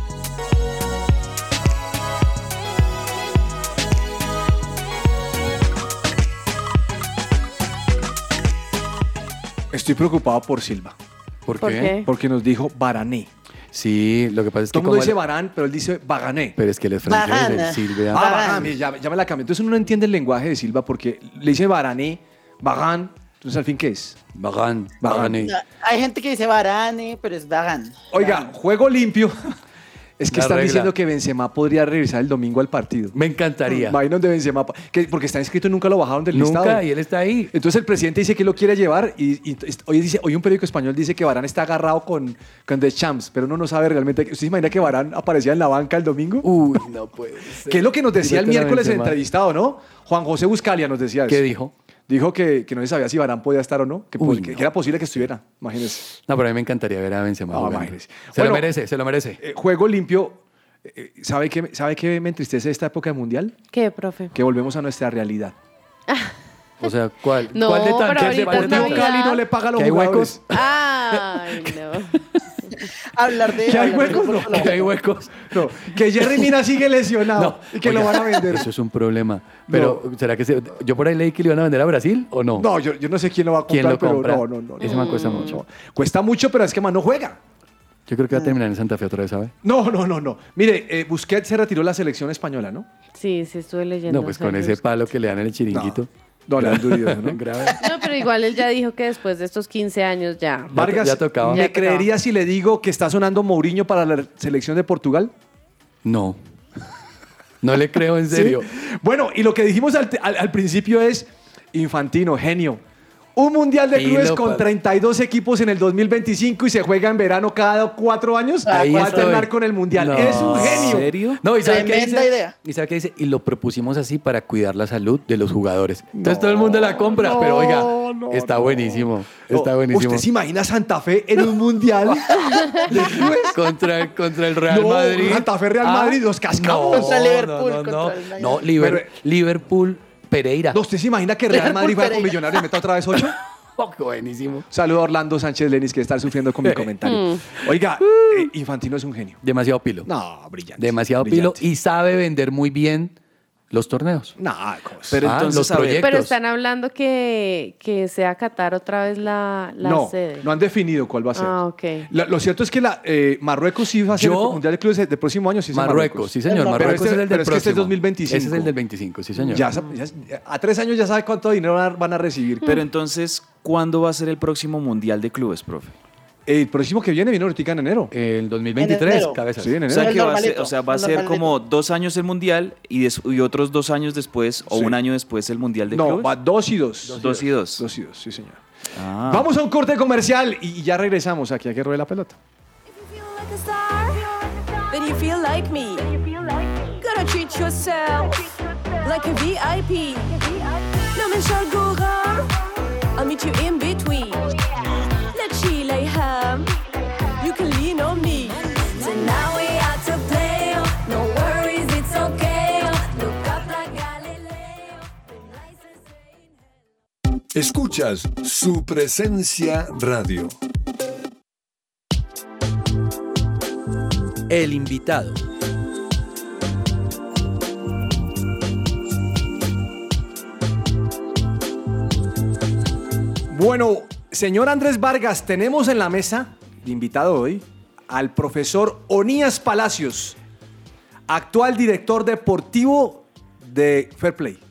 Estoy preocupado por Silva. ¿Por, ¿Por qué? qué? Porque nos dijo Barané. Sí, lo que pasa es que Todo el mundo dice Barán, pero él dice Bagané. Pero es que él es francés. Ah. Barán, ya, ya me la cambié. Entonces uno no entiende el lenguaje de Silva porque le dice Barané, Bagán. Entonces, ¿al fin qué es? Bagán, Bagane. Hay gente que dice Varane, pero es Varane. Oiga, juego limpio. Es que La están regla. diciendo que Benzema podría regresar el domingo al partido. Me encantaría. Imagínate donde Benzema, que- porque está inscrito y nunca lo bajaron del listado. Nunca, y él está ahí. Entonces el presidente dice que lo quiere llevar y, y hoy, dice, hoy un periódico español dice que Barán está agarrado con, con The Champs, pero uno no sabe realmente. ¿Usted se imagina que Barán aparecía en la banca el domingo? Uy, no puede ser. que es lo que nos decía el miércoles el entrevistado, ¿no? Juan José Buscalia nos decía eso. ¿Qué dijo? Dijo que, que no se sabía si Barán podía estar o no, que, Uy, po- que- no. que era posible que estuviera. Imagínese. No, pero a mí me encantaría ver a Benzema. No. Se lo merece, se lo merece. Eh, juego limpio. eh, ¿Sabe qué, ¿Sabe qué me entristece de esta época de mundial? ¿Qué, profe? Que volvemos a nuestra realidad. O sea, ¿cuál? No, ¿Cuál de pero tantos? ahorita ¿Cuál de está tantos? Navidad. Cali no le paga a los ¿Que hay huecos? Ay, no. Hablar de. ¿Que hay huecos? No. ¿Que hay huecos? No, que Jerry Mina sigue lesionado y que lo van a vender. Eso es un problema. Pero, ¿será que se- yo por ahí leí que lo iban a vender a Brasil o no? No, yo, yo no sé quién lo va a comprar, ¿Quién lo pero compra? no, no, no. Ese no, man cuesta mucho. no. Cuesta mucho, pero es que man no juega. Yo creo que va a terminar en Santa Fe otra vez, ¿sabe? No, no, no, no. Mire, eh, Busquets se retiró de la selección española, ¿no? Sí, sí, estuve leyendo. No, pues con ese Busquets. palo que le dan en el chiringuito. No, le dan durísimo, ¿no? No, pero igual él ya dijo que después de estos 15 años ya. Vargas, ya tocaba. ¿me Ya tocaba. creería si le digo que está sonando Mourinho para la selección de Portugal? No. No le creo en serio. ¿Sí? Bueno, y lo que dijimos al, al- al principio es Infantino, genio. Un mundial de clubes con pa- 32 equipos en el 2025 y se juega en verano cada cuatro años. Ahí va a alternar con el mundial. No. Es un genio. ¿En serio? No, ¿y sabe qué Tremenda dice? idea. ¿Y sabe qué dice? Y lo propusimos así para cuidar la salud de los jugadores. Entonces todo el mundo la compra, pero oiga, no, está buenísimo. No, Está buenísimo. ¿Usted se imagina Santa Fe en un mundial de clubes? contra, contra el Real No, Madrid. Santa Fe, Real Madrid, los cascamos. No, Contra Liverpool, No, no, no. contra el. No, Liber- Pero- Liverpool, Pereira. No, ¿Usted se imagina que Real Madrid Liverpool, va con Pereira. Millonario y meta otra vez ocho? Oh, qué buenísimo. Saludo a Orlando Sánchez Lenis que está sufriendo con mi comentario. Mm. Oiga, eh, Infantino es un genio. Demasiado pilo. No, brillante. Demasiado brillante. pilo y sabe vender muy bien los torneos. No. Pero Ah, entonces, los proyectos. Pero están hablando que, que sea Qatar otra vez la, la no, sede. no han definido cuál va a ser. Ah, ok. La- lo cierto es que la, eh, Marruecos sí va a ser Yo- el Mundial de Clubes del próximo año. Sí en Marruecos, sí señor. Pero Marruecos este- es el del pero es que este es próximo. 2025. Ese es el del 25, sí señor. Ya, a tres años ya sabe cuánto dinero van a recibir. Pero entonces, ¿cuándo va a ser el próximo Mundial de Clubes, profe? El próximo que viene viene ahorita en enero. El 2023, enero. cabezas. Sí, en O enero. sea, El que va a ser, o sea, va a ser como dos años el Mundial y, des- y otros dos años después o Sí. un año después el Mundial de no, Clubes. va dos y dos. Dos y dos. Dos y dos, sí señor. Ah. Vamos a un corte comercial y ya regresamos aquí a que ruede la pelota. Feel like a star, then you feel like me. Gotta treat yourself like a VIP. No me shalgura, I'll meet you in between. Escuchas su presencia radio. El invitado. Bueno, señor Andrés Vargas, tenemos en la mesa, invitado hoy, al profesor Onías Palacios, actual director deportivo de Fair Play.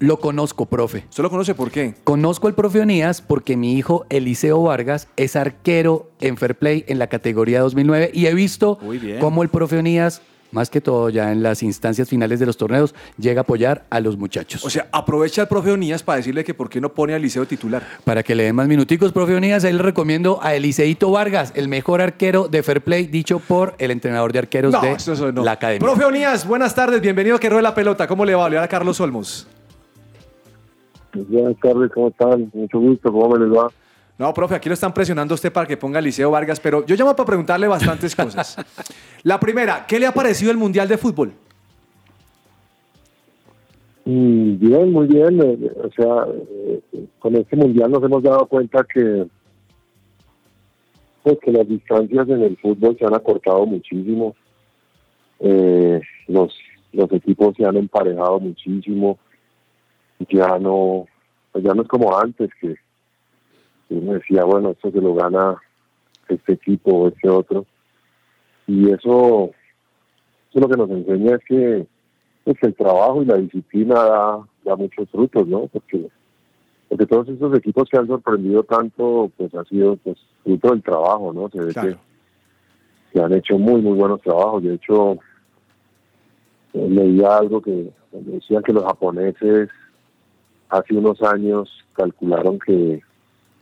Lo conozco, profe. ¿Usted lo conoce por qué? Conozco al profe Onías porque mi hijo Eliseo Vargas es arquero en Fair Play en la categoría 2009 y he visto cómo el profe Onías más que todo ya en las instancias finales de los torneos, llega a apoyar a los muchachos. O sea, aprovecha el profe Onías para decirle que por qué no pone al liceo titular. Para que le den más minuticos, profe Onías, ahí le recomiendo a Eliseito Vargas, el mejor arquero de Fair Play, dicho por el entrenador de arqueros No, de eso- eso no. la academia. Profe Onías, buenas tardes, bienvenido a Que la Pelota. ¿Cómo le va? Le habla Carlos Olmos. Buenas tardes, ¿cómo están? Mucho gusto, ¿cómo me les va? No, profe, aquí lo están presionando a usted para que ponga Liceo Vargas, pero yo llamo para preguntarle bastantes cosas. La primera, ¿qué le ha parecido el Mundial de Fútbol? Mm, Bien, muy bien. eh, O sea, eh, con este mundial nos hemos dado cuenta que, pues, que las distancias en el fútbol se han acortado muchísimo. Eh, los, los equipos se han emparejado muchísimo. Ya no, pues ya no es como antes que, uno decía, bueno, esto se lo gana este equipo o este otro. Y eso, eso lo que nos enseña es que pues el trabajo y la disciplina da, da muchos frutos, ¿no? Porque, porque todos estos equipos que han sorprendido tanto, pues ha sido pues fruto del trabajo, ¿no? Se ve Claro. que, que han hecho muy, muy buenos trabajos. De hecho, eh, leía algo que decían que los japoneses hace unos años calcularon que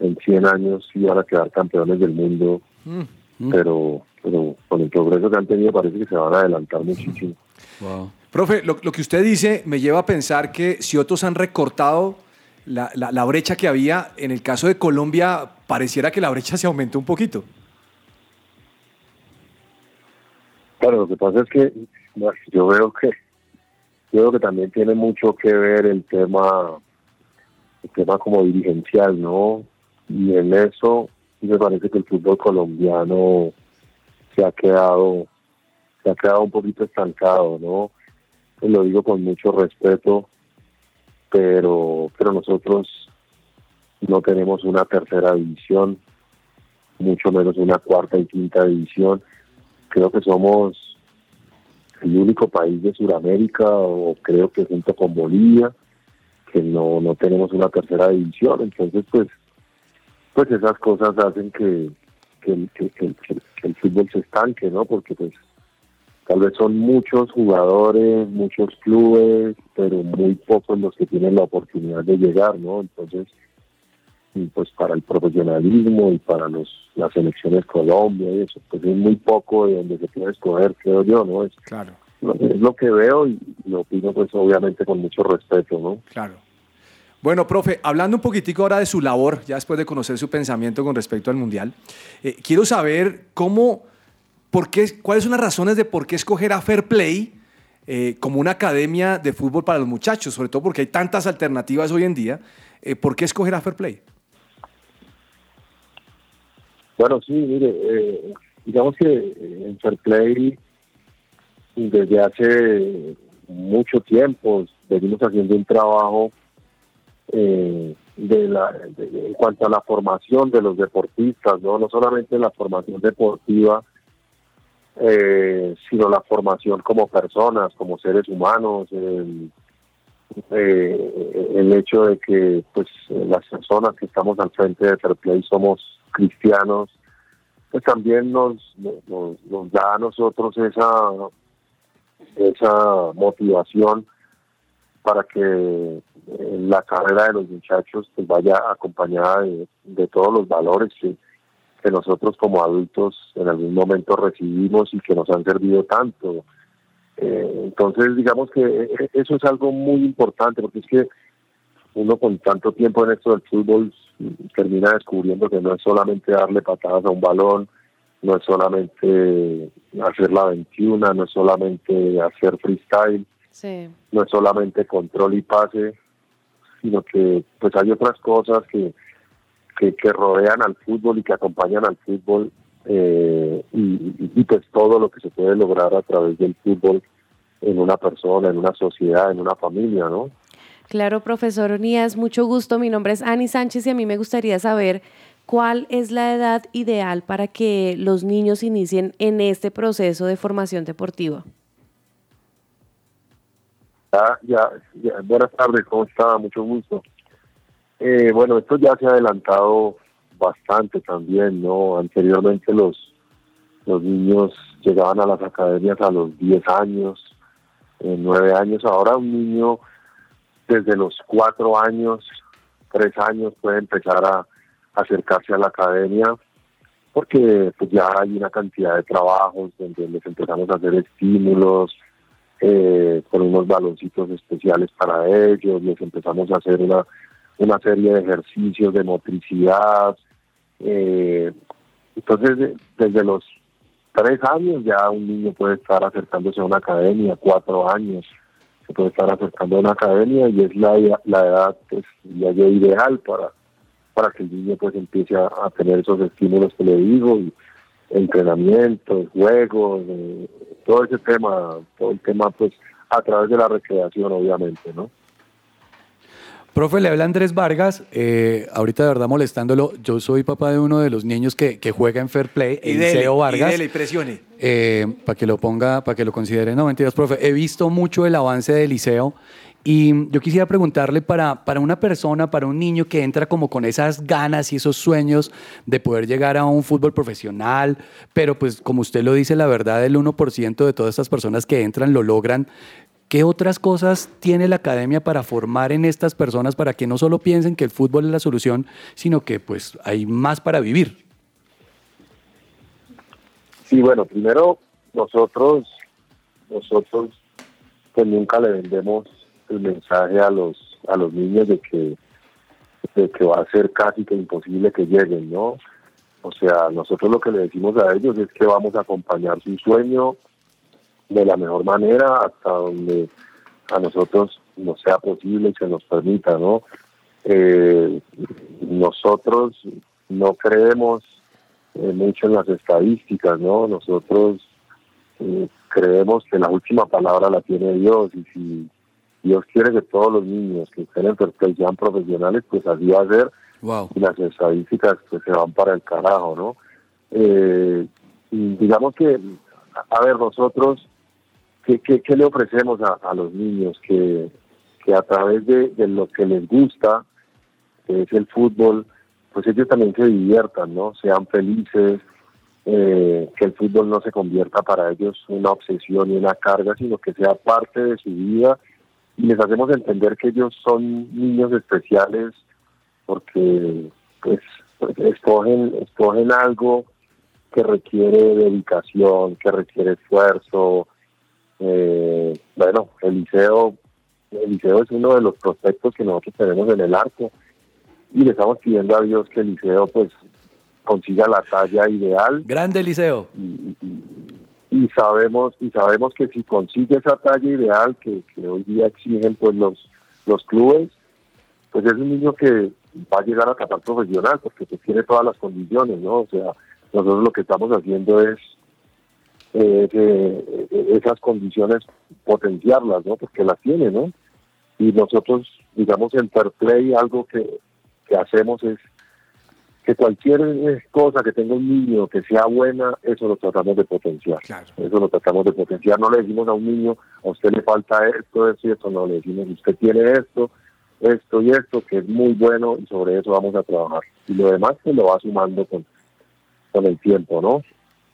en 100 años iban a quedar campeones del mundo, pero, pero con el progreso que han tenido parece que se van a adelantar muchísimo. Profe, lo, lo que usted dice me lleva a pensar que si otros han recortado la, la- la brecha que había, en el caso de Colombia pareciera que la brecha se aumentó un poquito. Claro, lo que pasa es que yo veo que yo veo que también tiene mucho que ver el tema el tema como dirigencial, ¿no? Y en eso me parece que el fútbol colombiano se ha quedado se ha quedado un poquito estancado, ¿no? Y lo digo con mucho respeto, pero pero nosotros no tenemos una tercera división, mucho menos una cuarta y quinta división creo que somos el único país de Sudamérica o creo que junto con Bolivia que no, no tenemos una tercera división entonces pues pues esas cosas hacen que que, el- fútbol se estanque no porque pues tal vez son muchos jugadores muchos clubes pero muy pocos los que tienen la oportunidad de llegar no entonces pues para el profesionalismo y para los las selecciones Colombia y eso, pues es muy poco de donde se puede escoger, creo yo, ¿no? Claro. Es lo que veo y lo opino pues obviamente con mucho respeto, ¿no? Claro. Bueno, profe, hablando un poquitico ahora de su labor, ya después de conocer su pensamiento con respecto al Mundial, eh, quiero saber cómo, por qué, cuáles son las razones de por qué escoger a Fair Play eh, como una academia de fútbol para los muchachos, sobre todo porque hay tantas alternativas hoy en día. eh, ¿Por qué escoger a Fair Play? Bueno, sí, mire, eh, digamos que en Fair Play desde hace mucho tiempo venimos haciendo un trabajo eh, de la, en cuanto a la formación de los deportistas, no, no solamente la formación deportiva, eh, sino la formación como personas, como seres humanos, el, eh, el hecho de que pues las personas que estamos al frente de Fair Play somos cristianos, pues también nos, nos da a nosotros esa esa motivación para que eh, la carrera de los muchachos pues vaya acompañada de, todos los valores que, que nosotros como adultos en algún momento recibimos y que nos han servido tanto. Eh, entonces, digamos que eh, eso es algo muy importante porque es que uno con tanto tiempo en esto del fútbol mm, termina descubriendo que no es solamente darle patadas a un balón, no es solamente hacer la 21, no es solamente hacer freestyle, Sí. no es solamente control y pase, sino que pues hay otras cosas que, que, que rodean al fútbol y que acompañan al fútbol eh, y, y- y, pues todo lo que se puede lograr a través del fútbol en una persona, en una sociedad, en una familia, ¿no? Claro, profesor Onías, mucho gusto. Mi nombre es Ani Sánchez y a mí me gustaría saber cuál es la edad ideal para que los niños inicien en este proceso de formación deportiva. Ya, buenas tardes, ¿cómo está? Mucho gusto. Eh, bueno, esto ya se ha adelantado bastante también, ¿no? Anteriormente los, los niños llegaban a las academias a los 10 años, eh, 9 años. Ahora un niño desde los 4 años, 3 años puede empezar a acercarse a la academia porque pues ya hay una cantidad de trabajos donde les empezamos a hacer estímulos eh, con unos baloncitos especiales para ellos, les empezamos a hacer una, una serie de ejercicios de motricidad. eh, entonces, de- desde los tres años ya un niño puede estar acercándose a una academia, cuatro años se puede estar acercando a una academia y es la, la edad pues, ya ideal para para que el niño pues empiece a, a tener esos estímulos que le digo y entrenamientos, juegos, eh, todo ese tema, todo el tema pues a través de la recreación obviamente, ¿no? Profe, le habla Andrés Vargas, eh, ahorita de verdad molestándolo, yo soy papá de uno de los niños que, que juega en Fair Play, Y dele, Eliseo y Vargas. dele, presione. para que lo ponga, para que lo considere. No, mentiras, profe. He visto mucho el avance del liceo y yo quisiera preguntarle para, para una persona, para un niño que entra como con esas ganas y esos sueños de poder llegar a un fútbol profesional, pero pues como usted lo dice, la verdad, el 1% de todas estas personas que entran lo logran. ¿Qué otras cosas tiene la academia para formar en estas personas para que no solo piensen que el fútbol es la solución, sino que pues hay más para vivir? Sí, bueno, primero nosotros, nosotros pues nunca le vendemos el mensaje a los a los niños de que de que va a ser casi que imposible que lleguen, ¿no? O sea, nosotros lo que le decimos a ellos es que vamos a acompañar su sueño de la mejor manera hasta donde a nosotros nos sea posible y se nos permita, ¿no? Eh, nosotros no creemos eh, mucho en las estadísticas, ¿no? Nosotros eh, creemos que la última palabra la tiene Dios y si Dios quiere que todos los niños que estén en Play sean profesionales, pues así va a ser Wow. y las estadísticas pues se van para el carajo, ¿no? Eh, y digamos que, a ver, nosotros, ¿qué, qué, qué le ofrecemos a, a los niños? Que, que a través de, de lo que les gusta, que es el fútbol, pues ellos también se diviertan, ¿no? Sean felices, eh, que el fútbol no se convierta para ellos una obsesión y una carga, sino que sea parte de su vida y les hacemos entender que ellos son niños especiales porque pues, escogen escogen algo que requiere dedicación, que requiere esfuerzo. Eh, bueno, el liceo, el liceo es uno de los prospectos que nosotros tenemos en el arco y le estamos pidiendo a Dios que el liceo pues consiga la talla ideal Grande liceo. y sabemos y sabemos que si consigue esa talla ideal que, hoy día exigen pues los los clubes pues es un niño que va a llegar a tratar profesional porque pues, tiene todas las condiciones no o sea nosotros lo que estamos haciendo es eh, esas condiciones potenciarlas no porque las tiene no y nosotros digamos en Fair Play algo que, que hacemos es que cualquier eh, cosa que tenga un niño que sea buena, eso lo tratamos de potenciar. Eso lo tratamos de potenciar. No le decimos a un niño, a usted le falta esto, esto y esto. No, le decimos, usted tiene esto, esto y esto, que es muy bueno y sobre eso vamos a trabajar. Y lo demás se lo va sumando con, con el tiempo, ¿no?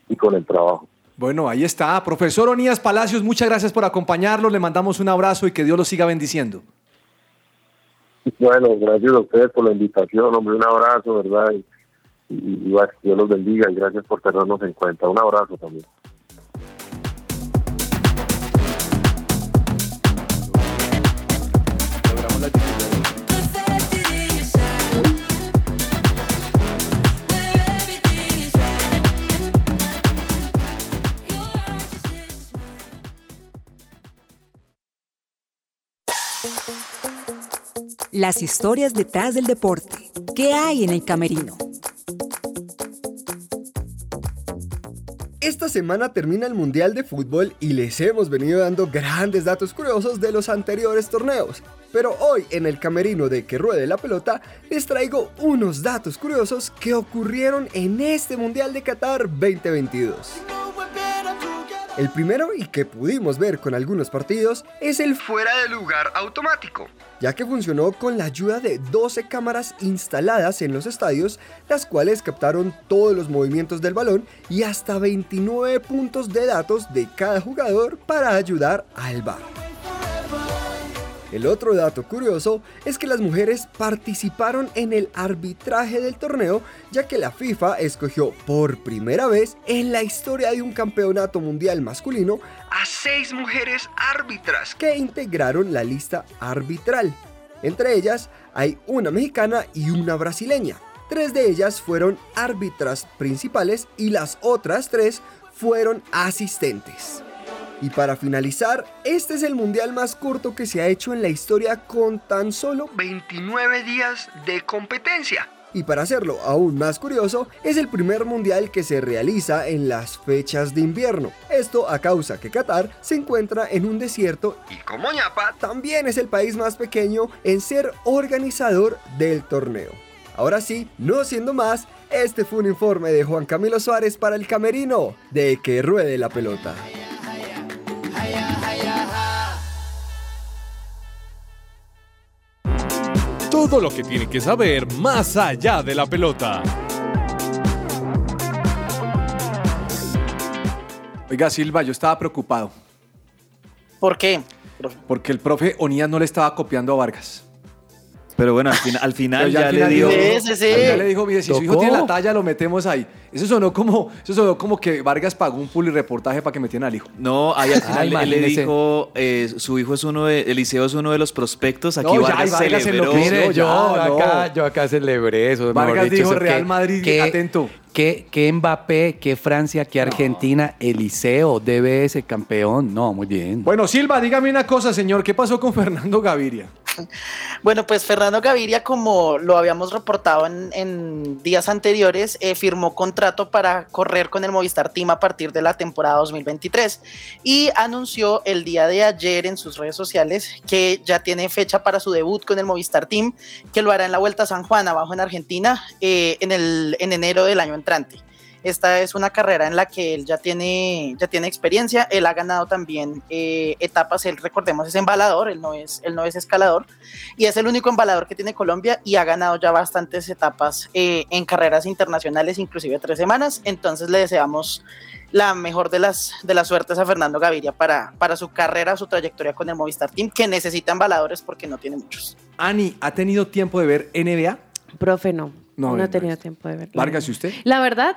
Y con el trabajo. Bueno, ahí está. Profesor Onías Palacios, muchas gracias por acompañarnos. Le mandamos un abrazo y que Dios lo siga bendiciendo. Bueno, gracias a ustedes por la invitación, hombre, un abrazo, ¿verdad? Y, y, y Dios los bendiga y gracias por tenernos en cuenta. Un abrazo también. Las historias detrás del deporte. ¿Qué hay en el camerino? Esta semana termina el Mundial de Fútbol y les hemos venido dando grandes datos curiosos de los anteriores torneos. Pero hoy en el camerino de Que Ruede la Pelota les traigo unos datos curiosos que ocurrieron en este Mundial de Qatar 2022. El primero, y que pudimos ver con algunos partidos, es el fuera de lugar automático, ya que funcionó con la ayuda de 12 cámaras instaladas en los estadios, las cuales captaron todos los movimientos del balón y hasta 29 puntos de datos de cada jugador para ayudar al VAR. El otro dato curioso es que las mujeres participaron en el arbitraje del torneo, ya que la FIFA escogió por primera vez en la historia de un campeonato mundial masculino a seis mujeres árbitras que integraron la lista arbitral. Entre ellas hay una mexicana y una brasileña. Tres de ellas fueron árbitras principales y las otras tres fueron asistentes. Y para finalizar, este es el mundial más corto que se ha hecho en la historia con tan solo 29 días de competencia. Y para hacerlo aún más curioso, es el primer mundial que se realiza en las fechas de invierno. Esto a causa que Qatar se encuentra en un desierto y como ñapa también es el país más pequeño en ser organizador del torneo. Ahora sí, no siendo más, este fue un informe de Juan Camilo Suárez para el Camerino de Que Ruede la Pelota. Todo lo que tiene que saber más allá de la pelota. Oiga, Silva, yo estaba preocupado. ¿Por qué? Porque el profe Onías no le estaba copiando a Vargas. Pero bueno, al, fin- al final ya, al le dijo- Ya le dijo, mire, si su hijo tiene la talla, lo metemos ahí. Eso sonó como, eso sonó como que Vargas pagó un reportaje para que metieran al hijo. No, ahí al Ay, final él le dijo, eh, su hijo es uno de, Eliseo es uno de los prospectos. Aquí No, ya, Vargas y Vargas celebró. Mire, yo, ya, no. acá, yo acá celebré eso. Vargas dijo, eso, Real que- Madrid, que- atento. Que, que Mbappé, que Francia, que Argentina, Eliseo, DBS, campeón. No, muy bien. Bueno, Silva, dígame una cosa, señor. ¿Qué pasó con Fernando Gaviria? Bueno, pues Fernando Gaviria, como lo habíamos reportado en, días anteriores, eh, firmó contrato para correr con el Movistar Team a partir de la temporada 2023 y anunció el día de ayer en sus redes sociales que ya tiene fecha para su debut con el Movistar Team, que lo hará en la Vuelta a San Juan, abajo en Argentina, eh, en, el, en enero del año entrante. Esta es una carrera en la que él ya tiene, ya tiene experiencia. Él ha ganado también eh, etapas. Él, recordemos, es embalador, él no es, él no es escalador. Y es el único embalador que tiene Colombia y ha ganado ya bastantes etapas eh, en carreras internacionales, inclusive tres semanas. Entonces le deseamos la mejor de las, de las suertes a Fernando Gaviria para, para su carrera, su trayectoria con el Movistar Team, que necesita embaladores porque no tiene muchos. Ani, ¿ha tenido tiempo de ver NBA? Profe, no. No, No, he tenido tiempo de verlo. Vargas, ¿y usted? La verdad,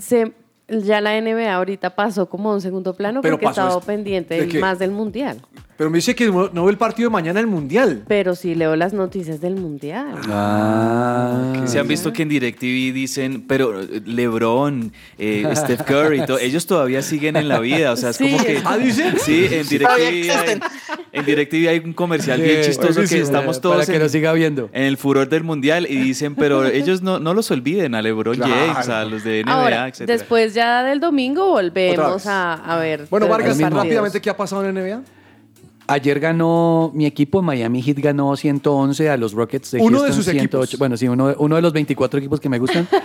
se, ya la NBA ahorita pasó como a un segundo plano Pero porque pasó estaba es- pendiente más del mundial. Pero me dice que no, no ve el partido de mañana el Mundial. Pero sí leo las noticias del mundial. Ah, Se han visto que en DirecTV dicen, pero eh, LeBron, eh, Steph Curry, todo, ellos todavía siguen en la vida. O sea, es Sí. como que. ¿Ah, dicen? Sí, en DirecTV, hay, existen. en DirecTV hay un comercial bien Sí, chistoso que estamos para todos que en, lo siga viendo. en el furor del mundial y dicen, pero ellos no, no los olviden a LeBron Claro. James, a los de NBA, Ahora, etc. después ya del domingo volvemos a, a ver. Bueno, Vargas, rápidamente, ¿qué ha pasado en NBA? Ayer ganó mi equipo, Miami Heat ganó 111 a los Rockets de Uno de sus 108. equipos. Bueno, sí, uno, uno de los 24 equipos que me gustan.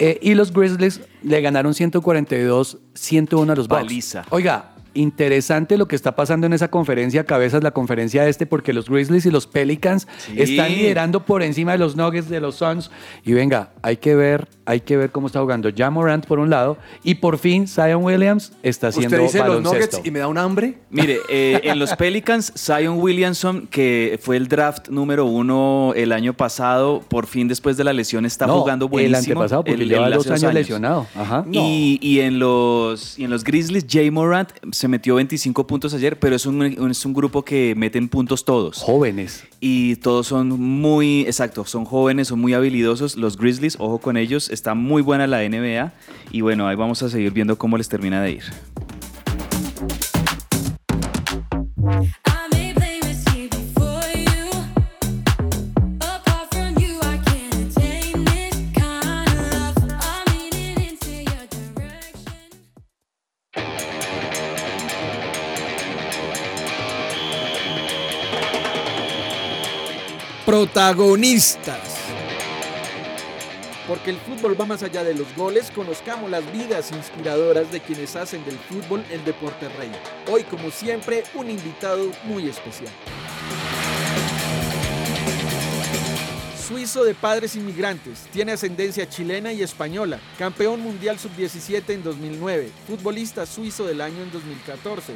Eh, y los Grizzlies le ganaron 142, 101 a los Bucks. Oiga, interesante lo que está pasando en esa conferencia, cabezas, la conferencia este, porque los Grizzlies y los Pelicans Sí. están liderando por encima de los Nuggets, de los Suns. Y venga, hay que ver, hay que ver cómo está jugando Ja Morant por un lado y por fin Zion Williams está haciendo Usted dice los baloncesto. Nuggets y me da un hambre. Mire, eh, en los Pelicans, Zion Williamson, que fue el draft número uno el año pasado, por fin después de la lesión está No, jugando el buenísimo. antepasado, porque El- lleva el dos años lesionado. Ajá. Y, y en los, y en los Grizzlies, Jay Morant se metió 25 puntos ayer, pero es un, es un grupo que meten puntos todos. Jóvenes. Y todos son muy, exacto, son jóvenes, son muy habilidosos. Los Grizzlies, ojo con ellos, está muy buena la NBA. Y bueno, ahí vamos a seguir viendo cómo les termina de ir. Protagonistas. Porque el fútbol va más allá de los goles, conozcamos las vidas inspiradoras de quienes hacen del fútbol el deporte rey. Hoy, como siempre, un invitado muy especial. Suizo de padres inmigrantes, tiene ascendencia chilena y española, campeón mundial sub-17 en 2009, futbolista suizo del año en 2014,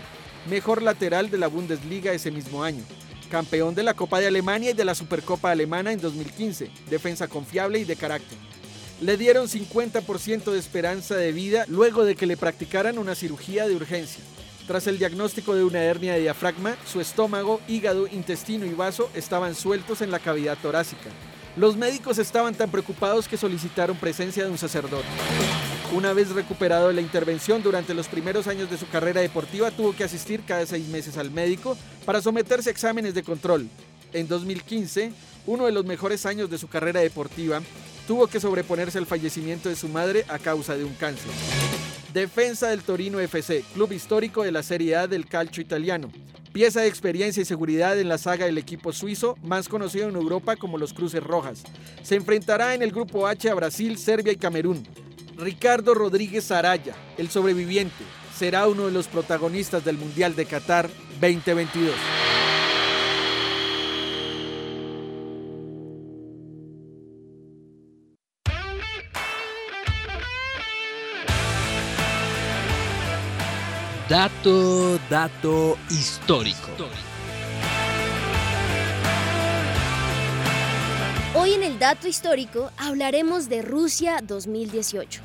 mejor lateral de la Bundesliga ese mismo año, campeón de la Copa de Alemania y de la Supercopa Alemana en 2015, defensa confiable y de carácter. Le dieron 50% de esperanza de vida luego de que le practicaran una cirugía de urgencia. Tras el diagnóstico de una hernia de diafragma, su estómago, hígado, intestino y vaso estaban sueltos en la cavidad torácica. Los médicos estaban tan preocupados que solicitaron presencia de un sacerdote. Una vez recuperado de la intervención durante los primeros años de su carrera deportiva, tuvo que asistir cada seis meses al médico para someterse a exámenes de control. En 2015, uno de los mejores años de su carrera deportiva, tuvo que sobreponerse al fallecimiento de su madre a causa de un cáncer. Defensa del Torino FC, club histórico de la Serie A del calcio italiano. Pieza de experiencia y seguridad en la saga del equipo suizo, más conocido en Europa como los Cruces Rojas. Se enfrentará en el grupo H a Brasil, Serbia y Camerún. Ricardo Rodríguez Araya, el sobreviviente, será uno de los protagonistas del Mundial de Qatar 2022. Dato, dato histórico. Hoy en el dato histórico hablaremos de Rusia 2018.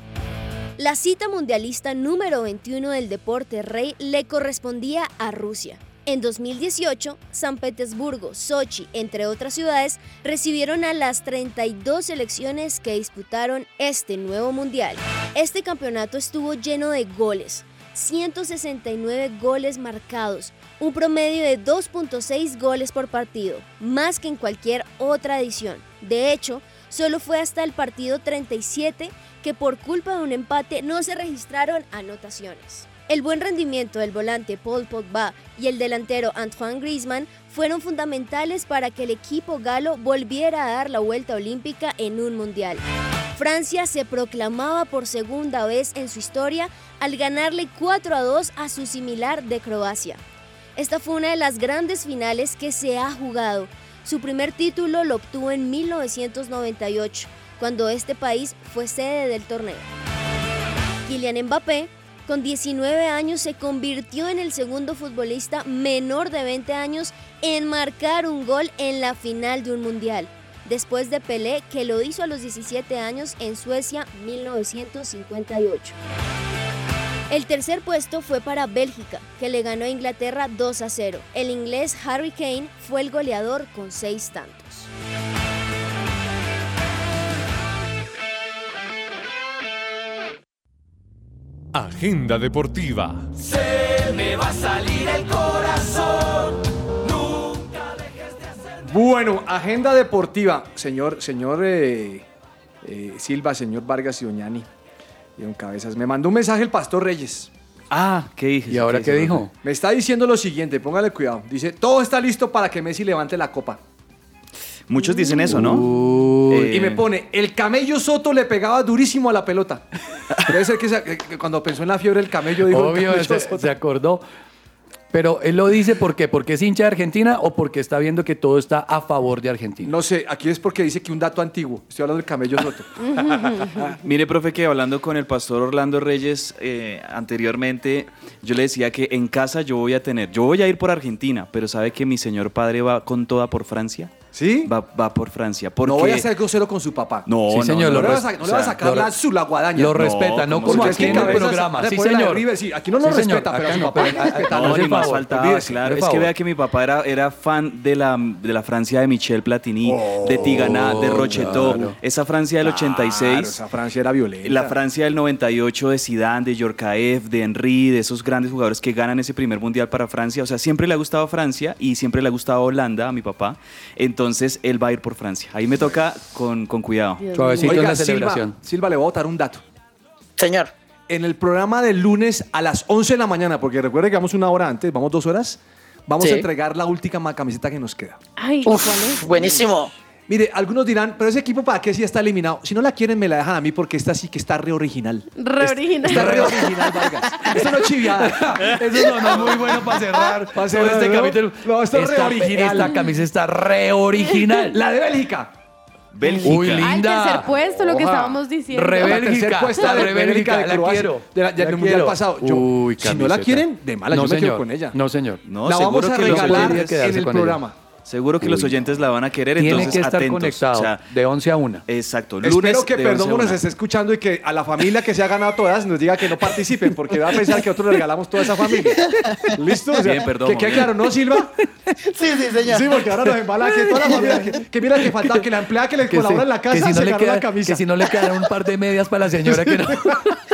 La cita mundialista número 21 del deporte rey le correspondía a Rusia. En 2018, San Petersburgo, Sochi, entre otras ciudades, recibieron a las 32 selecciones que disputaron este nuevo mundial. Este campeonato estuvo lleno de goles, 169 goles marcados, un promedio de 2.6 goles por partido, más que en cualquier otra edición. De hecho, solo fue hasta el partido 37 que por culpa de un empate no se registraron anotaciones. El buen rendimiento del volante Paul Pogba y el delantero Antoine Griezmann fueron fundamentales para que el equipo galo volviera a dar la vuelta olímpica en un mundial. Francia se proclamaba por segunda vez en su historia al ganarle 4 a 2 a su similar de Croacia. Esta fue una de las grandes finales que se ha jugado. Su primer título lo obtuvo en 1998, cuando este país fue sede del torneo. Kylian Mbappé, con 19 años, se convirtió en el segundo futbolista menor de 20 años en marcar un gol en la final de un mundial, después de Pelé, que lo hizo a los 17 años en Suecia 1958. El tercer puesto fue para Bélgica, que le ganó a Inglaterra 2 a 0. El inglés Harry Kane fue el goleador con 6 tantos. Agenda deportiva. Se me va a salir el corazón. Bueno, agenda deportiva. Señor, señor eh, eh, Silva, señor Vargas y Doñani y Don Cabezas. Me mandó un mensaje el Pastor Reyes. Ah, ¿qué dije? ¿Y ahora qué dijo? Me está diciendo lo siguiente, póngale cuidado. Dice, todo está listo para que Messi levante la copa. Muchos dicen eso, ¿no? Eh, Y me pone, el camello Soto le pegaba durísimo a la pelota. Debe ser que, se- que cuando pensó en la fiebre del camello dijo... el Obvio, camello se, Soto. se acordó. Pero él lo dice ¿por qué? ¿Porque es hincha de Argentina o porque está viendo que todo está a favor de Argentina? No sé, aquí es porque dice que un dato antiguo. Estoy hablando del camello Soto. Mire, profe, que hablando con el pastor Orlando Reyes eh, anteriormente, yo le decía que en casa yo voy a tener, yo voy a ir por Argentina, pero ¿sabe que mi señor padre va con toda por Francia? ¿Sí? Va, va por Francia. Porque... No voy a ser grosero con su papá. No, Sí, señor, no, le no, vas a, no le sacar la, su la guadaña. Lo respeta, no ¿cómo como aquí es en que el programa. Sí, señor. Sí, aquí no lo Sí, señor, respeta, pero a su papá. No, ni más faltaba, claro. Es que vea que mi papá era, era fan de la, de la Francia de Michel Platini, de Tigana, de Oh, Rocheteau. claro. Esa Francia del 86. Claro, esa Francia era violenta. La Francia del 98 de Zidane, de Yorkaev, de Henry, de esos grandes jugadores que ganan ese primer mundial para Francia. O sea, siempre le ha gustado Francia y siempre le ha gustado Holanda a mi papá. Entonces él va a ir por Francia. Ahí me toca con, con cuidado. Suavecito en la Oiga, Silva, celebración. Silva, le voy a botar un dato. Señor, En el programa del lunes a las 11 de la mañana, porque recuerde que vamos una hora antes, vamos dos horas, vamos Sí. a entregar la última camiseta que nos queda. Ay, uf, ¿cuál es? buenísimo. Mire, algunos dirán, pero ese equipo para qué si está eliminado. Si no la quieren, me la dejan a mí porque esta sí que está re original. Re original. Está re original, Vargas. Esto no es chiviada. Eso no es muy bueno para cerrar Para todo cerrar, este ¿no? capítulo. No, esto es re Esta- original. Esta camisa está re original. La de Bélgica. Bélgica. Uy, linda. tercer puesto, lo que estábamos diciendo. Re La Bélgica, tercer puesta de re Bélgica Bélgica, de la Croacia, quiero. de la- del La mundial quiero. pasado. Yo, Uy, si no la quieren, de mala, no, yo me señor. quedo con ella. No, señor. No, la vamos a regalar en el ella. Seguro que los oyentes la van a querer, Tiene entonces que estar atentos. conectado O sea, de 11 a 1. exacto. Lunes Espero que de 11 a Perdomo nos 1. esté escuchando y que a la familia que se ha ganado todas nos diga que no participen, porque va a pensar que nosotros le regalamos toda esa familia. ¿Listo? O sea, Bien, Perdomo, Que quede claro, ¿no, Silva? Sí, sí, señor. Sí, porque ahora nos embala que toda la familia, que, que mira que faltaba, que la empleada que le Que, colabora en la que casa si no se le queda, la camisa. que si no le quedaron un par de medias para la señora que no.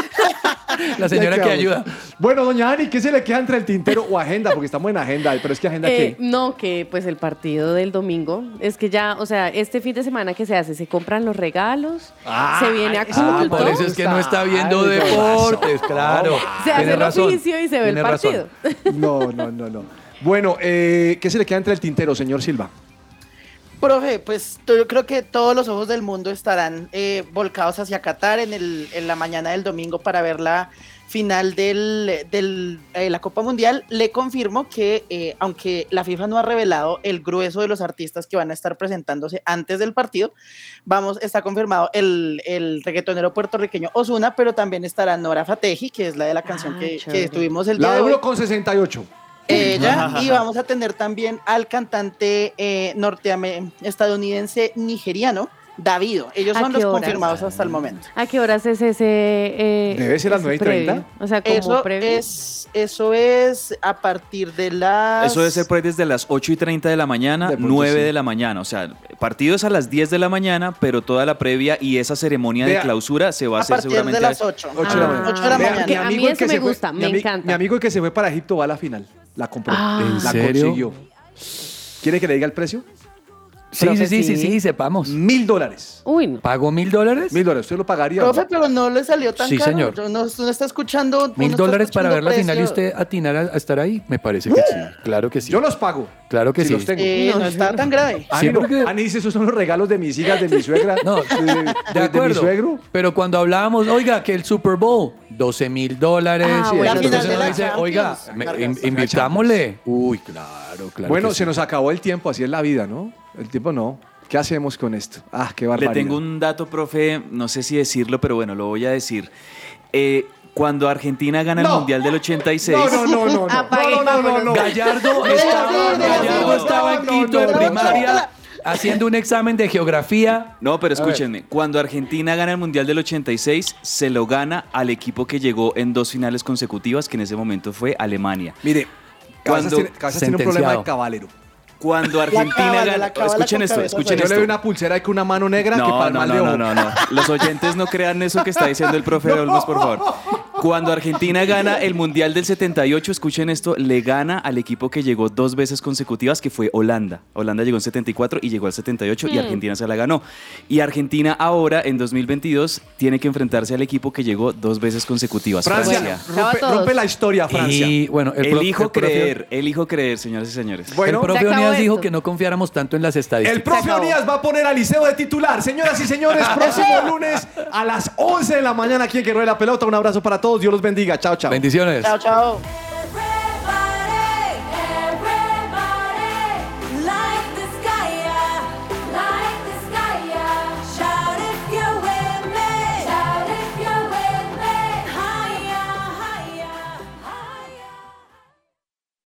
la señora que ayuda. Bueno, doña Ani, ¿qué se le queda entre el tintero o agenda? Porque estamos en agenda, pero es que agenda Eh, qué. no, que pues el partido del domingo es que ya, o sea, este fin de semana que se hace, se compran los regalos, Ah, se viene a culto, por eso es que no está viendo Ay, deportes, razón. claro. se hace el oficio y se ve el razón. partido. No, no, no, no. Bueno, eh, ¿qué se le queda entre el tintero, señor Silva? Profe, pues yo creo que todos los ojos del mundo estarán eh, volcados hacia Qatar en, el, en la mañana del domingo para ver la final de del, eh, la Copa Mundial. Le confirmo que eh, aunque la FIFA no ha revelado el grueso de los artistas que van a estar presentándose antes del partido, vamos, está confirmado el, el reggaetonero puertorriqueño Osuna, pero también estará Nora Fateji, que es la de la canción Ah, que, chévere. que tuvimos el día La de hoy. euro con 68. Ella, y vamos a tener también al cantante eh, norteame- estadounidense nigeriano, Davido. Ellos ¿A son los horas? confirmados hasta el momento. ¿A qué horas es ese? eh, Debe ser las ese 9 y 30. previo? O sea, como Eso previo. es, eso es a partir de las... Eso debe ser por ahí desde las 8 y 30 de la mañana, De pronto 9 sí. de la mañana. O sea, el partido es a las 10 de la mañana, pero toda la previa y esa ceremonia Vea, de clausura se va a a hacer partir seguramente de las 8. Ocho de la Ah, mañana. Ocho de la Vea, mañana. Que a mí eso que me fue- gusta, mi me ami- encanta. Mi amigo el que se fue para Egipto va a la final. La compró. Ah. ¿En la serio? consiguió. ¿Quiere que le diga el precio? Sí, sí, sí, sí, sí. sí, sepamos. Mil dólares. Uy, no. ¿Pago mil dólares? Mil dólares. ¿Usted lo pagaría? Profe, pero no le salió tan Sí, caro. señor. Yo No, no está escuchando. ¿Mil dólares para ver la final y usted atinar a, a estar ahí? Me parece que sí. Claro que sí. Yo los pago. Claro que si sí. los tengo. Eh, no, No, está tan grave. Ani, Sí, no. porque- Ani dice, esos son los regalos de mis hijas, de mi suegra, No, de, de- de- mi suegro. Pero cuando hablábamos, oiga, que el Super Bowl, 12 mil dólares. Ah, bueno, Entonces uno dice, Champions, oiga, me- Vargas. in- invirtámosle. Uy, claro, claro. bueno, que se sí. nos acabó el tiempo, así es la vida, ¿no? El tiempo no. ¿Qué hacemos con esto? Ah, qué Le barbaridad. tengo un dato, profe, no sé si decirlo, pero bueno, lo voy a decir. Eh, cuando Argentina gana No. el Mundial del 86... No, no, no, no. no. Apague no, no, no. Gallardo estaba, Gallardo estaba en quinto no, de no, primaria haciendo un examen de geografía. No, pero escúchenme, cuando Argentina gana el Mundial del 86, se lo gana al equipo que llegó en dos finales consecutivas, que en ese momento fue Alemania. Mire, Cabezas Cuando- tiene, Cabezas tiene un problema de cabalero. Cuando Argentina gana... Escuchen esto, escuchen Yo esto. le doy una pulsera ahí con una mano negra que No, para el no, mal no, de no, ojo. no, no. Los oyentes no crean eso que está diciendo el profe Olmos, por favor. Cuando Argentina gana el Mundial del 78, escuchen esto, le gana al equipo que llegó dos veces consecutivas, que fue Holanda. Holanda llegó en 74 y llegó al 78 y Hmm. Argentina se la ganó. Y Argentina ahora, en 2022, tiene que enfrentarse al equipo que llegó dos veces consecutivas, Francia, rompe, todos. rompe la historia, Francia. Y bueno, el, Elijo el creer, elijo creer, señoras y señores. Bueno, el profe acabó Onías dijo esto. que no confiáramos tanto en las estadísticas. El profe acabó. Onías va a poner a Liceo de titular. Señoras y señores, próximo lunes a las 11 de la mañana aquí en Que la Pelota. Un abrazo para todos. Dios los bendiga. Chao, chao. Bendiciones. Chao, chao.